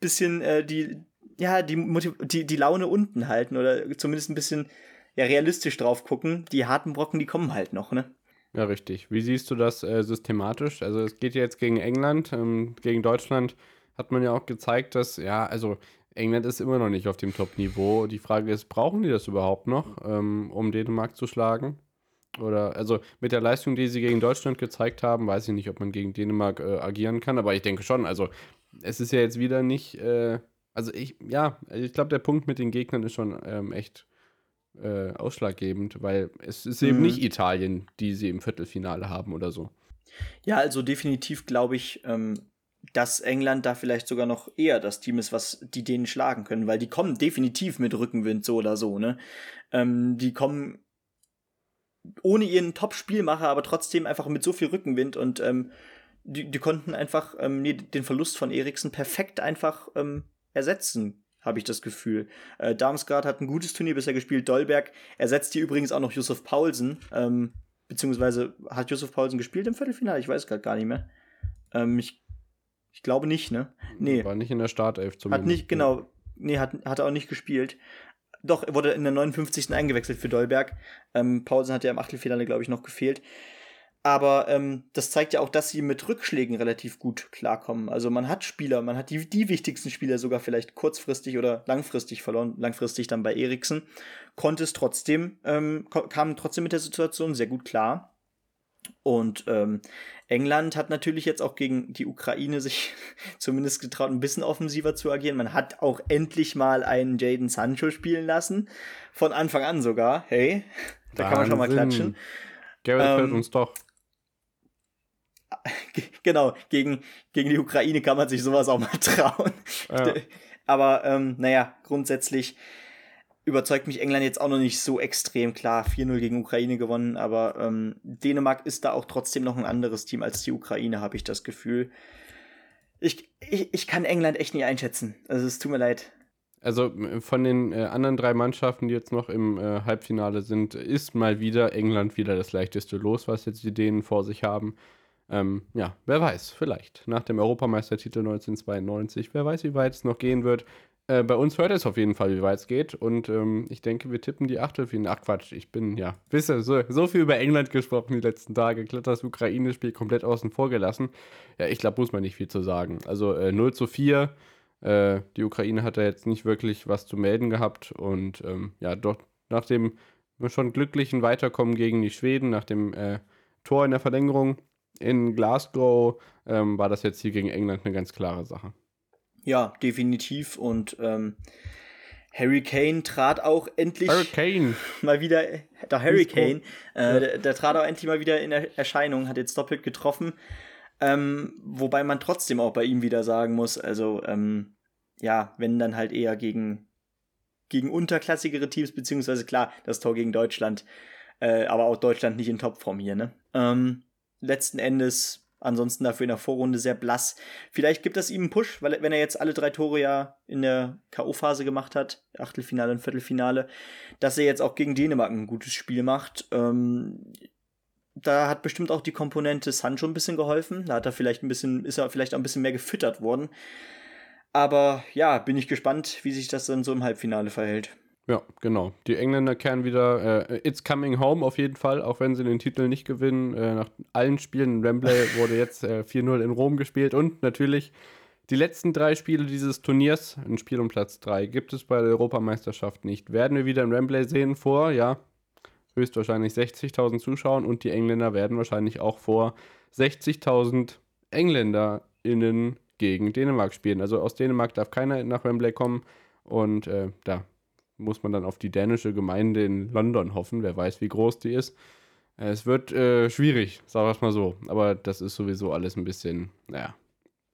bisschen äh, die, ja, die, die, die Laune unten halten oder zumindest ein bisschen ja, realistisch drauf gucken. Die harten Brocken, die kommen halt noch, ne? Ja, richtig. Wie siehst du das äh, systematisch? Also es geht ja jetzt gegen England, ähm, gegen Deutschland hat man ja auch gezeigt, dass, ja, also England ist immer noch nicht auf dem Top-Niveau. Die Frage ist, brauchen die das überhaupt noch, ähm, um Dänemark zu schlagen? Oder, also mit der Leistung, die sie gegen Deutschland gezeigt haben, weiß ich nicht, ob man gegen Dänemark äh, agieren kann, aber ich denke schon, also es ist ja jetzt wieder nicht, äh, also ich, ja, ich glaube, der Punkt mit den Gegnern ist schon ähm, echt äh, ausschlaggebend, weil es ist eben mhm. nicht Italien, die sie im Viertelfinale haben oder so. Ja, also definitiv glaube ich, ähm, dass England da vielleicht sogar noch eher das Team ist, was die denen schlagen können, weil die kommen definitiv mit Rückenwind so oder so, ne? Ähm, die kommen ohne ihren Top-Spielmacher, aber trotzdem einfach mit so viel Rückenwind und ähm, die, die konnten einfach ähm, den Verlust von Eriksen perfekt einfach ähm, ersetzen habe ich das Gefühl. Äh, Darmstadt hat ein gutes Turnier bisher gespielt. Dolberg ersetzt hier übrigens auch noch Josef Paulsen. Ähm, beziehungsweise hat Josef Paulsen gespielt im Viertelfinale? Ich weiß gerade gar nicht mehr. Ähm, ich, ich glaube nicht, ne? Nee. War nicht in der Startelf zumindest. Hat nicht, genau. Nee, hat, hat er auch nicht gespielt. Doch, er wurde in der 59. eingewechselt für Dolberg. Ähm, Paulsen hat ja im Achtelfinale, glaube ich, noch gefehlt. Aber ähm, das zeigt ja auch, dass sie mit Rückschlägen relativ gut klarkommen. Also man hat Spieler, man hat die, die wichtigsten Spieler sogar vielleicht kurzfristig oder langfristig verloren, langfristig dann bei Eriksen, konnte es trotzdem, ähm, kam trotzdem mit der Situation sehr gut klar. Und ähm, England hat natürlich jetzt auch gegen die Ukraine sich (laughs) zumindest getraut, ein bisschen offensiver zu agieren. Man hat auch endlich mal einen Jaden Sancho spielen lassen. Von Anfang an sogar. Hey, da Wahnsinn. kann man schon mal klatschen. Gareth ähm, uns doch. (laughs) genau, gegen, gegen die Ukraine kann man sich sowas auch mal (laughs) trauen. Ja. Aber ähm, naja, grundsätzlich überzeugt mich England jetzt auch noch nicht so extrem klar. 4-0 gegen Ukraine gewonnen, aber ähm, Dänemark ist da auch trotzdem noch ein anderes Team als die Ukraine, habe ich das Gefühl. Ich, ich, ich kann England echt nicht einschätzen. Also es tut mir leid. Also von den äh, anderen drei Mannschaften, die jetzt noch im äh, Halbfinale sind, ist mal wieder England wieder das leichteste Los, was jetzt die Dänen vor sich haben. Ähm, ja, wer weiß, vielleicht. Nach dem Europameistertitel 1992, wer weiß, wie weit es noch gehen wird. Äh, bei uns hört es auf jeden Fall, wie weit es geht. Und ähm, ich denke, wir tippen die Achtelfinale. Ach Quatsch, ich bin, ja, wisse, so, so viel über England gesprochen die letzten Tage. Glatt das Ukraine-Spiel komplett außen vor gelassen. Ja, ich glaube, muss man nicht viel zu sagen. Also äh, 0 zu 4. Äh, die Ukraine hat da jetzt nicht wirklich was zu melden gehabt. Und ähm, ja, doch nach dem schon glücklichen Weiterkommen gegen die Schweden, nach dem äh, Tor in der Verlängerung, in Glasgow ähm, war das jetzt hier gegen England eine ganz klare Sache. Ja, definitiv. Und ähm, Harry Kane trat auch endlich Harry Kane. (laughs) mal wieder, der Harry Kane, äh, der, der, trat auch endlich mal wieder in Erscheinung, hat jetzt doppelt getroffen. Ähm, wobei man trotzdem auch bei ihm wieder sagen muss, also ähm, ja, wenn dann halt eher gegen, gegen unterklassigere Teams, beziehungsweise klar, das Tor gegen Deutschland, äh, aber auch Deutschland nicht in Topform hier, ne? Ähm, letzten Endes ansonsten dafür in der Vorrunde sehr blass. Vielleicht gibt das ihm einen Push, weil wenn er jetzt alle drei Tore ja in der K.O.-Phase gemacht hat, Achtelfinale und Viertelfinale, dass er jetzt auch gegen Dänemark ein gutes Spiel macht. Ähm, da hat bestimmt auch die Komponente Sancho ein bisschen geholfen. Da hat er vielleicht ein bisschen, ist er vielleicht auch ein bisschen mehr gefüttert worden. Aber ja, bin ich gespannt, wie sich das dann so im Halbfinale verhält. Ja, genau. Die Engländer kehren wieder äh, It's Coming Home auf jeden Fall, auch wenn sie den Titel nicht gewinnen. Äh, nach allen Spielen in Wembley (laughs) wurde jetzt äh, 4-0 in Rom gespielt und natürlich die letzten drei Spiele dieses Turniers, ein Spiel um Platz 3, gibt es bei der Europameisterschaft nicht. Werden wir wieder in Wembley sehen vor, ja, höchstwahrscheinlich 60.000 Zuschauern und die Engländer werden wahrscheinlich auch vor 60.000 EngländerInnen gegen Dänemark spielen. Also aus Dänemark darf keiner nach Wembley kommen und äh, da muss man dann auf die dänische Gemeinde in London hoffen. Wer weiß, wie groß die ist. Äh, es wird äh, schwierig, sagen wir es mal so. Aber das ist sowieso alles ein bisschen, naja,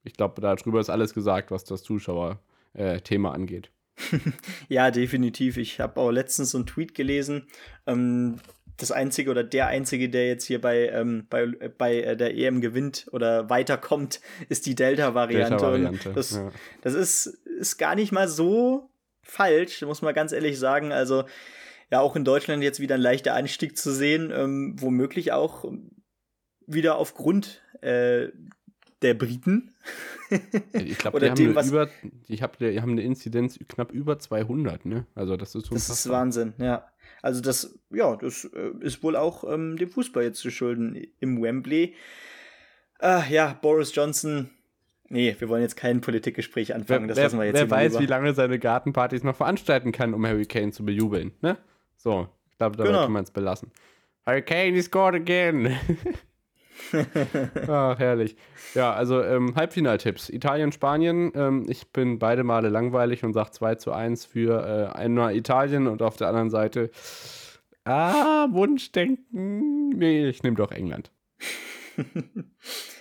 ich glaube, darüber ist alles gesagt, was das Zuschauerthema äh, angeht. (laughs) ja, definitiv. Ich habe auch letztens so einen Tweet gelesen. Ähm, das einzige oder der einzige, der jetzt hier bei, ähm, bei, bei äh, der EM gewinnt oder weiterkommt, ist die Delta-Variante. Delta das, ja. das ist, ist gar nicht mal so falsch, muss man ganz ehrlich sagen. Also, ja, auch in Deutschland jetzt wieder ein leichter Anstieg zu sehen, ähm, womöglich auch wieder aufgrund äh, der Briten. ich glaube, (laughs) die, dem, haben über, ich hab, die haben eine Inzidenz knapp über 200, ne? Also das ist Das ist Wahnsinn, ja. Also das, ja, das äh, ist wohl auch ähm, dem Fußball jetzt zu schulden im Wembley. Äh, ja, Boris Johnson. Nee, wir wollen jetzt kein Politikgespräch anfangen. Wer, das lassen wir jetzt wer weiß, lieber. wie lange seine Gartenpartys noch veranstalten kann, um Harry Kane zu bejubeln, ne? So, ich glaube, da genau. kann man es belassen. Harry Kane, he scored again. Ach, (laughs) herrlich. Ja, also ähm, Halbfinaltipps. Italien, Spanien. Ähm, ich bin beide Male langweilig und sage 2 zu 1 für äh, einmal Italien und auf der anderen Seite, ah, Wunschdenken. Nee, ich nehme doch England. (laughs)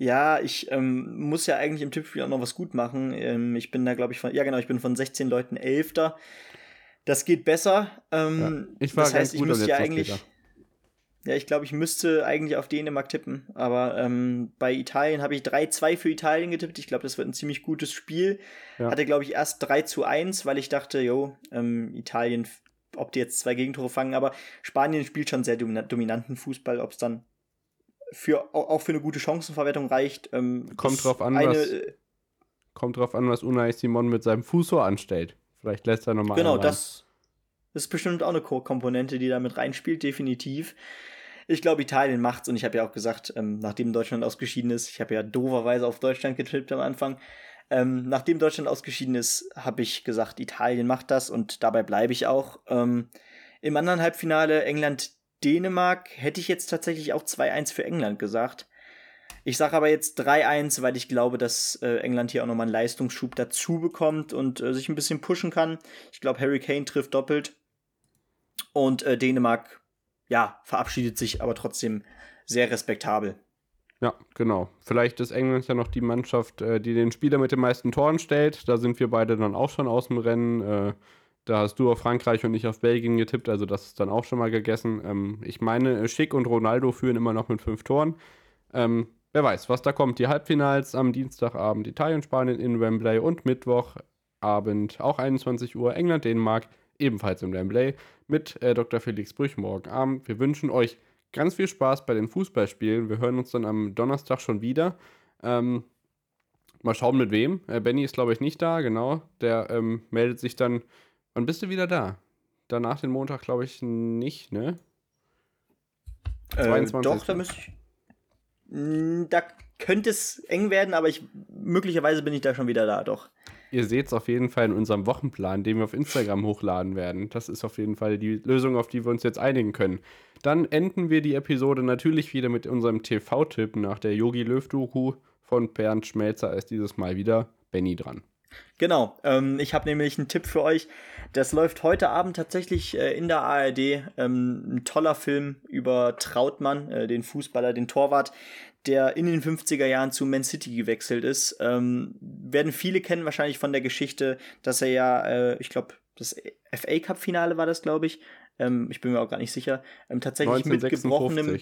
ja, ich ähm, muss ja eigentlich im Tippspiel auch noch was gut machen. Ähm, ich bin da, glaube ich, von, ja genau, ich bin von 16 Leuten Elfter. Das geht besser. Ähm, ja, ich war das heißt, ich müsste ja eigentlich. Ja, ich glaube, ich müsste eigentlich auf Dänemark tippen. Aber ähm, bei Italien habe ich 3-2 für Italien getippt. Ich glaube, das wird ein ziemlich gutes Spiel. Ja. Hatte, glaube ich, erst 3 zu 1, weil ich dachte, jo, ähm, Italien, ob die jetzt zwei Gegentore fangen. Aber Spanien spielt schon sehr dominanten Fußball. Ob es dann für, auch für eine gute Chancenverwertung reicht. Ähm, kommt drauf an, eine, was, kommt drauf an, was Unai Simon mit seinem Fußor anstellt. Vielleicht lässt er nochmal Genau, das, ist bestimmt auch eine Komponente, die da mit reinspielt, definitiv. Ich glaube, Italien macht's und ich habe ja auch gesagt, ähm, nachdem Deutschland ausgeschieden ist, ich habe ja doverweise auf Deutschland getippt am Anfang, ähm, nachdem Deutschland ausgeschieden ist, habe ich gesagt, Italien macht das und dabei bleibe ich auch. Ähm, Im anderen Halbfinale England-Dänemark hätte ich jetzt tatsächlich auch 2-1 für England gesagt. Ich sage aber jetzt 3-1, weil ich glaube, dass äh, England hier auch nochmal einen Leistungsschub dazu bekommt und äh, sich ein bisschen pushen kann. Ich glaube, Harry Kane trifft doppelt. Und äh, Dänemark ja, verabschiedet sich aber trotzdem sehr respektabel. Ja, genau. Vielleicht ist England ja noch die Mannschaft, äh, die den Spieler mit den meisten Toren stellt. Da sind wir beide dann auch schon aus dem Rennen. Äh, da hast du auf Frankreich und ich auf Belgien getippt, also das ist dann auch schon mal gegessen. Ähm, ich meine, Schick und Ronaldo führen immer noch mit fünf Toren. Ähm, wer weiß, was da kommt. Die Halbfinals am Dienstagabend Italien, Spanien in Wembley und Mittwochabend auch 21 Uhr England, Dänemark ebenfalls im Wembley mit äh, Dr. Felix Brüch morgen Abend. Wir wünschen euch ganz viel Spaß bei den Fußballspielen. Wir hören uns dann am Donnerstag schon wieder. Ähm, mal schauen mit wem. Äh, Benny ist, glaube ich, nicht da, genau. Der ähm, meldet sich dann. Wann bist du wieder da? Danach den Montag, glaube ich, nicht, ne? Äh, 22. Doch, da müsste ich. Hm, da könnte es eng werden, aber ich möglicherweise bin ich da schon wieder da, doch. Ihr seht es auf jeden Fall in unserem Wochenplan, den wir auf Instagram hochladen werden. Das ist auf jeden Fall die Lösung, auf die wir uns jetzt einigen können. Dann enden wir die Episode natürlich wieder mit unserem TV-Tipp nach der Yogi Löw-Doku von Bernd Schmelzer. Ist dieses Mal wieder Benny dran. Genau, ähm, ich habe nämlich einen Tipp für euch. Das läuft heute Abend tatsächlich äh, in der ARD. Ähm, ein toller Film über Trautmann, äh, den Fußballer, den Torwart, der in den 50er Jahren zu Man City gewechselt ist. Ähm, werden viele kennen wahrscheinlich von der Geschichte, dass er ja, äh, ich glaube, das FA Cup Finale war das, glaube ich. Ähm, ich bin mir auch gar nicht sicher. Ähm, tatsächlich mit gebrochenem,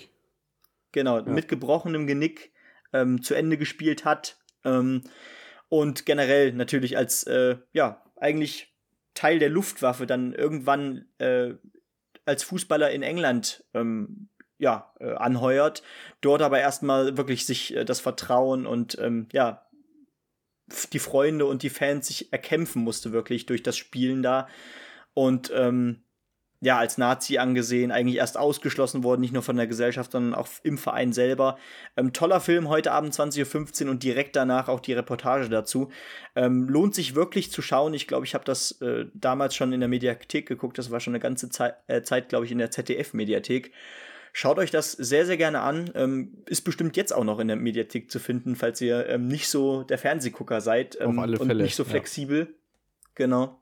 genau, ja. mit gebrochenem Genick ähm, zu Ende gespielt hat. Und generell natürlich als, äh, ja, eigentlich Teil der Luftwaffe dann irgendwann äh, als Fußballer in England ähm, ja, äh, anheuert. Dort aber erstmal wirklich sich äh, das Vertrauen und ähm, ja, die Freunde und die Fans sich erkämpfen musste, wirklich durch das Spielen da. Und ähm, ja, als Nazi angesehen, eigentlich erst ausgeschlossen worden, nicht nur von der Gesellschaft, sondern auch im Verein selber. Ähm, toller Film, heute Abend 20.15 Uhr und direkt danach auch die Reportage dazu. Ähm, lohnt sich wirklich zu schauen. Ich glaube, ich habe das äh, damals schon in der Mediathek geguckt. Das war schon eine ganze Zeit, äh, Zeit glaube ich, in der ZDF-Mediathek. Schaut euch das sehr, sehr gerne an. Ähm, ist bestimmt jetzt auch noch in der Mediathek zu finden, falls ihr ähm, nicht so der Fernsehgucker seid ähm, Auf alle und Fälle, nicht so flexibel. Ja. Genau.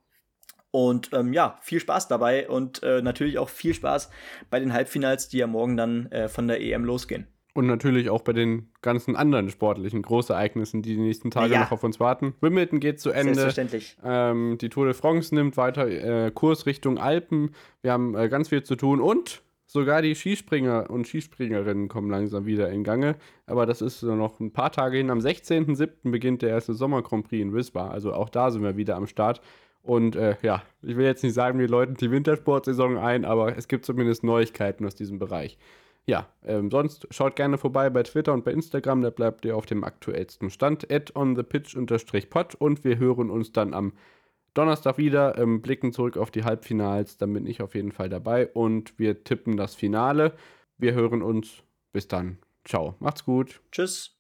Und ähm, ja, viel Spaß dabei und äh, natürlich auch viel Spaß bei den Halbfinals, die ja morgen dann äh, von der EM losgehen. Und natürlich auch bei den ganzen anderen sportlichen Großereignissen, die die nächsten Tage ja. noch auf uns warten. Wimbledon geht zu Ende. Selbstverständlich. Ähm, die Tour de France nimmt weiter äh, Kurs Richtung Alpen. Wir haben äh, ganz viel zu tun und Sogar die Skispringer und Skispringerinnen kommen langsam wieder in Gange. Aber das ist noch ein paar Tage hin. Am 16.07. beginnt der erste Sommer Grand Prix in Wismar. Also auch da sind wir wieder am Start. Und äh, ja, ich will jetzt nicht sagen, wir läuten die Wintersportsaison ein, aber es gibt zumindest Neuigkeiten aus diesem Bereich. Ja, ähm, sonst schaut gerne vorbei bei Twitter und bei Instagram, da bleibt ihr auf dem aktuellsten Stand. Add on the pitch pod und wir hören uns dann am Donnerstag wieder, ähm, blicken zurück auf die Halbfinals, dann bin ich auf jeden Fall dabei und wir tippen das Finale. Wir hören uns. Bis dann. Ciao. Macht's gut. Tschüss.